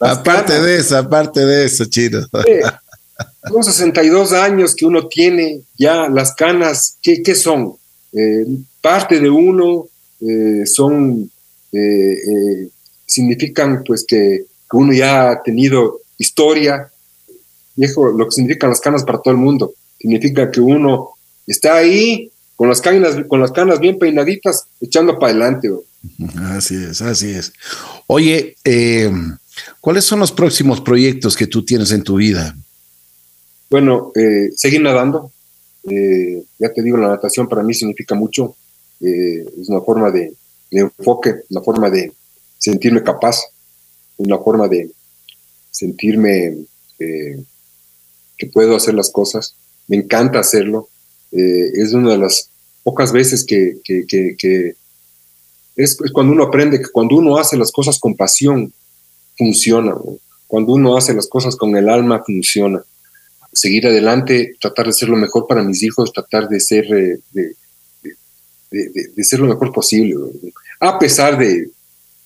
aparte de eso, aparte de eso, chino. los 62 años que uno tiene, ya las canas, ¿qué, qué son? Eh, parte de uno, eh, son, eh, significan pues que, uno ya ha tenido historia, viejo, lo que significan las canas para todo el mundo, significa que uno está ahí con las canas, con las canas bien peinaditas, echando para adelante. Así es, así es. Oye, ¿cuáles son los próximos proyectos que tú tienes en tu vida? Bueno, eh, seguir nadando. Eh, ya te digo, la natación para mí significa mucho. Eh, es una forma de, enfoque, una forma de sentirme capaz, una forma de sentirme que puedo hacer las cosas. Me encanta hacerlo. es una de las pocas veces que, es, cuando uno aprende que cuando uno hace las cosas con pasión, funciona. Cuando uno hace las cosas con el alma, funciona seguir adelante, tratar de ser lo mejor para mis hijos, tratar de ser, eh, de, de, ser lo mejor posible, a pesar de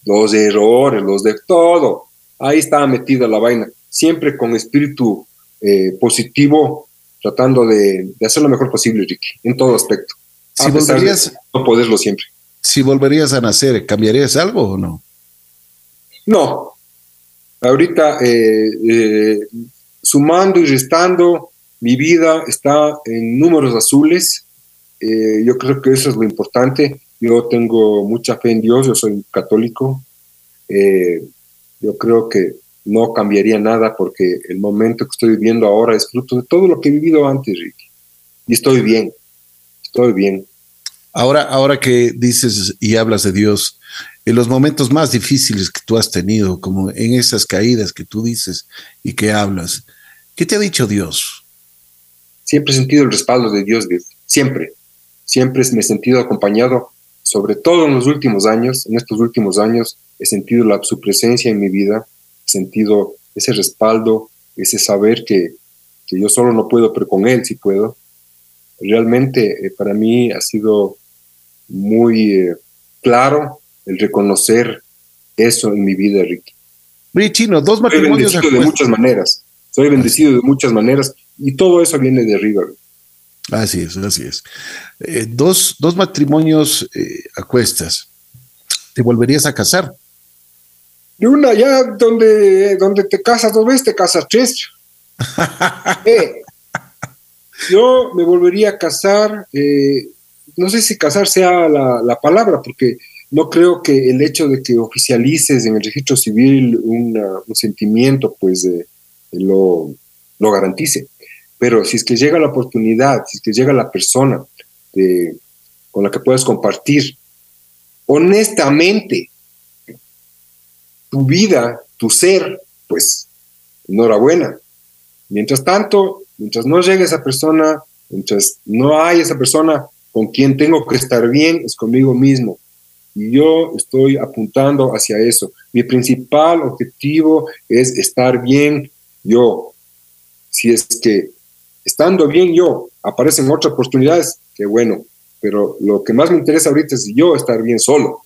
los errores, los de todo. Ahí estaba metida la vaina, siempre con espíritu eh, positivo, tratando de, hacer lo mejor posible, Ricky, en todo aspecto. Si volverías, no poderlo siempre. Si volverías a nacer, ¿cambiarías algo o no? No. Ahorita eh, sumando y restando, mi vida está en números azules. Eh, yo creo que eso es lo importante. Yo tengo mucha fe en Dios, yo soy católico. Eh, yo creo que no cambiaría nada porque el momento que estoy viviendo ahora es fruto de todo lo que he vivido antes, Ricky. Y estoy bien, estoy bien. Ahora, ahora que dices y hablas de Dios, en los momentos más difíciles que tú has tenido, como en esas caídas que tú dices y que hablas, ¿Qué te ha dicho Dios? Siempre he sentido el respaldo de Dios, siempre. Siempre me he sentido acompañado, sobre todo en los últimos años, en estos últimos años, he sentido la, su presencia en mi vida, he sentido ese respaldo, ese saber que, yo solo no puedo, pero con Él sí puedo. Realmente eh, para mí ha sido muy eh, claro el reconocer eso en mi vida, Ricky. Chino, dos matrimonios de muchas maneras. Soy bendecido de muchas maneras y todo eso viene de arriba. Así es, así es. Eh, dos, matrimonios eh, a cuestas. ¿Te volverías a casar? Y una, ya donde, donde te casas dos veces, te casas tres. Eh, yo me volvería a casar, no sé si casar sea la, palabra, porque no creo que el hecho de que oficialices en el registro civil un sentimiento, pues, de lo, lo garantice. Pero si es que llega la oportunidad, si es que llega la persona con la que puedes compartir honestamente tu vida, tu ser, pues enhorabuena. Mientras tanto, mientras no llegue esa persona, mientras no hay esa persona con quien tengo que estar bien, es conmigo mismo. Y yo estoy apuntando hacia eso. Mi principal objetivo es estar bien yo, si es que estando bien yo, aparecen otras oportunidades, qué bueno, pero lo que más me interesa ahorita es yo estar bien solo.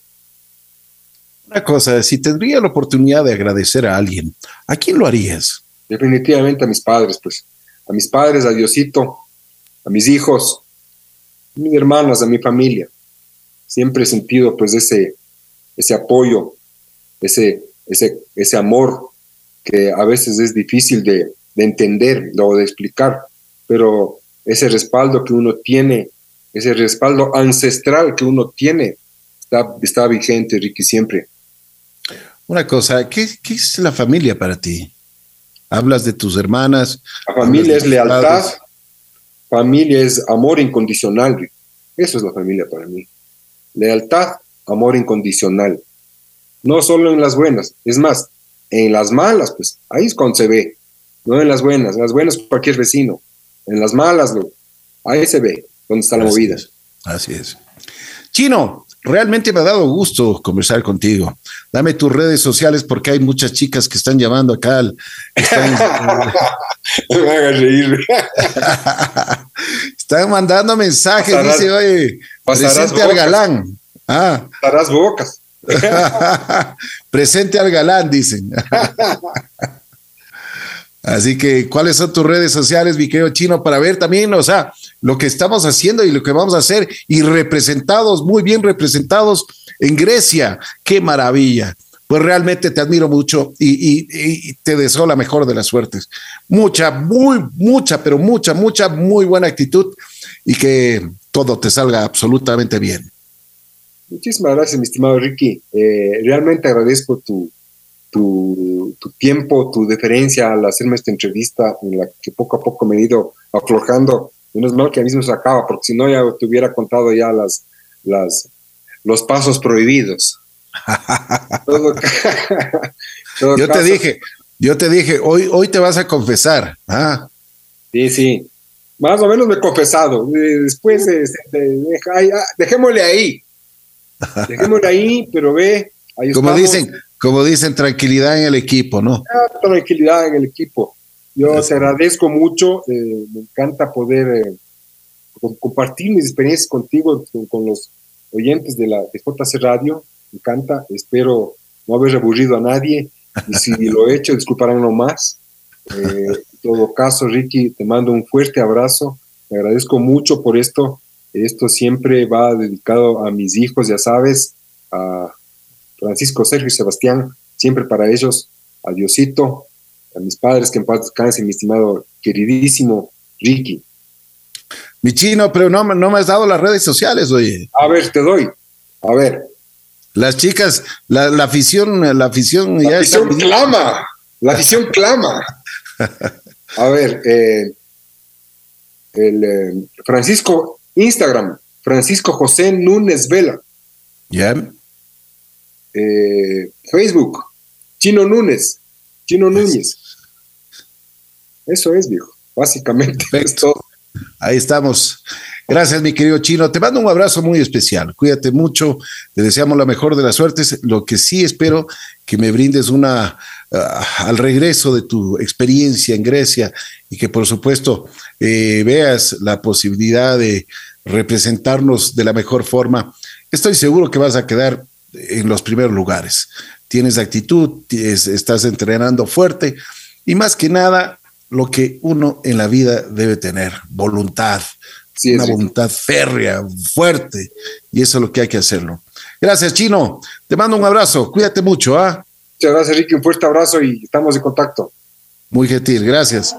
Una cosa, si tendría la oportunidad de agradecer a alguien, ¿a quién lo harías? Definitivamente a mis padres, pues, a mis padres, a Diosito, a mis hijos, a mis hermanas, a mi familia. Siempre he sentido pues ese, ese apoyo, ese, ese, ese amor que a veces es difícil de, entender o de explicar, pero ese respaldo que uno tiene, ese respaldo ancestral que uno tiene, está, está vigente, Ricky, siempre. Una cosa, ¿qué, es la familia para ti? hablas de tus hermanas. La familia es lealtad, familia es amor incondicional. Eso es la familia para mí. Lealtad, amor incondicional. No solo en las buenas, es más, en las malas, pues ahí es cuando se ve. No en las buenas, en las buenas cualquier vecino. En las malas, ahí se ve dónde está la movida. así es. Chino, realmente me ha dado gusto conversar contigo. Dame tus redes sociales porque hay muchas chicas que están llamando acá. están, me hagas reír. están mandando mensajes. dice, oye, presente al galán. Ah. bocas. presente al galán, dicen. Así que, ¿cuáles son tus redes sociales, mi querido chino, para ver también, o sea, lo que estamos haciendo y lo que vamos a hacer y representados, muy bien representados en Grecia? ¡Qué maravilla! Pues realmente te admiro mucho y, te deseo la mejor de las suertes. Mucha, muy, mucha, pero mucha, mucha, muy buena actitud y que todo te salga absolutamente bien. Muchísimas gracias, mi estimado Ricky. Eh, realmente agradezco tu, tu, tiempo, tu deferencia al hacerme esta entrevista en la que poco a poco me he ido aflojando. Menos mal que a mí se acaba, porque si no ya te hubiera contado ya las, las, los pasos prohibidos. yo te dije, yo te dije, hoy, hoy te vas a confesar. Ah. Sí, sí. Más o menos me he confesado. Después, dejémosle ahí. Dejémosle ahí, pero ve. Como dicen, como dicen, tranquilidad en el equipo, ¿no? Ah, tranquilidad en el equipo. Yo te agradezco mucho, eh, me encanta poder eh, compartir mis experiencias contigo, con, los oyentes de la de JC Radio, me encanta, espero no haber aburrido a nadie, y si lo he hecho, disculparán más. Eh, en todo caso, Ricky, te mando un fuerte abrazo, te agradezco mucho por esto, esto siempre va dedicado a mis hijos, ya sabes, a Francisco, Sergio y Sebastián, siempre para ellos, a Diosito, a mis padres que en paz descansen, mi estimado queridísimo Ricky. Mi chino, pero no, no me has dado las redes sociales, oye. A ver, te doy. A ver. Las chicas, la, afición, la afición la afición clama, la afición clama. A ver, eh, el eh, Francisco, Instagram, Francisco José Núñez Vela. Ya. Eh, Facebook, Chino Núñez, Chino Núñez. Eso es, viejo, básicamente. Esto. Ahí estamos. Gracias, mi querido Chino. Te mando un abrazo muy especial. Cuídate mucho. Te deseamos la mejor de las suertes. Lo que sí espero que me brindes una ah, al regreso de tu experiencia en Grecia y que por supuesto eh, veas la posibilidad de representarnos de la mejor forma. Estoy seguro que vas a quedar en los primeros lugares. Tienes actitud, estás entrenando fuerte y más que nada lo que uno en la vida debe tener, voluntad, una voluntad férrea, fuerte, y eso es lo que hay que hacerlo. Gracias, Chino. Te mando un abrazo. Cuídate mucho. ¿ah? Muchas gracias, Ricky. Un fuerte abrazo y estamos en contacto. Muy gentil. Gracias.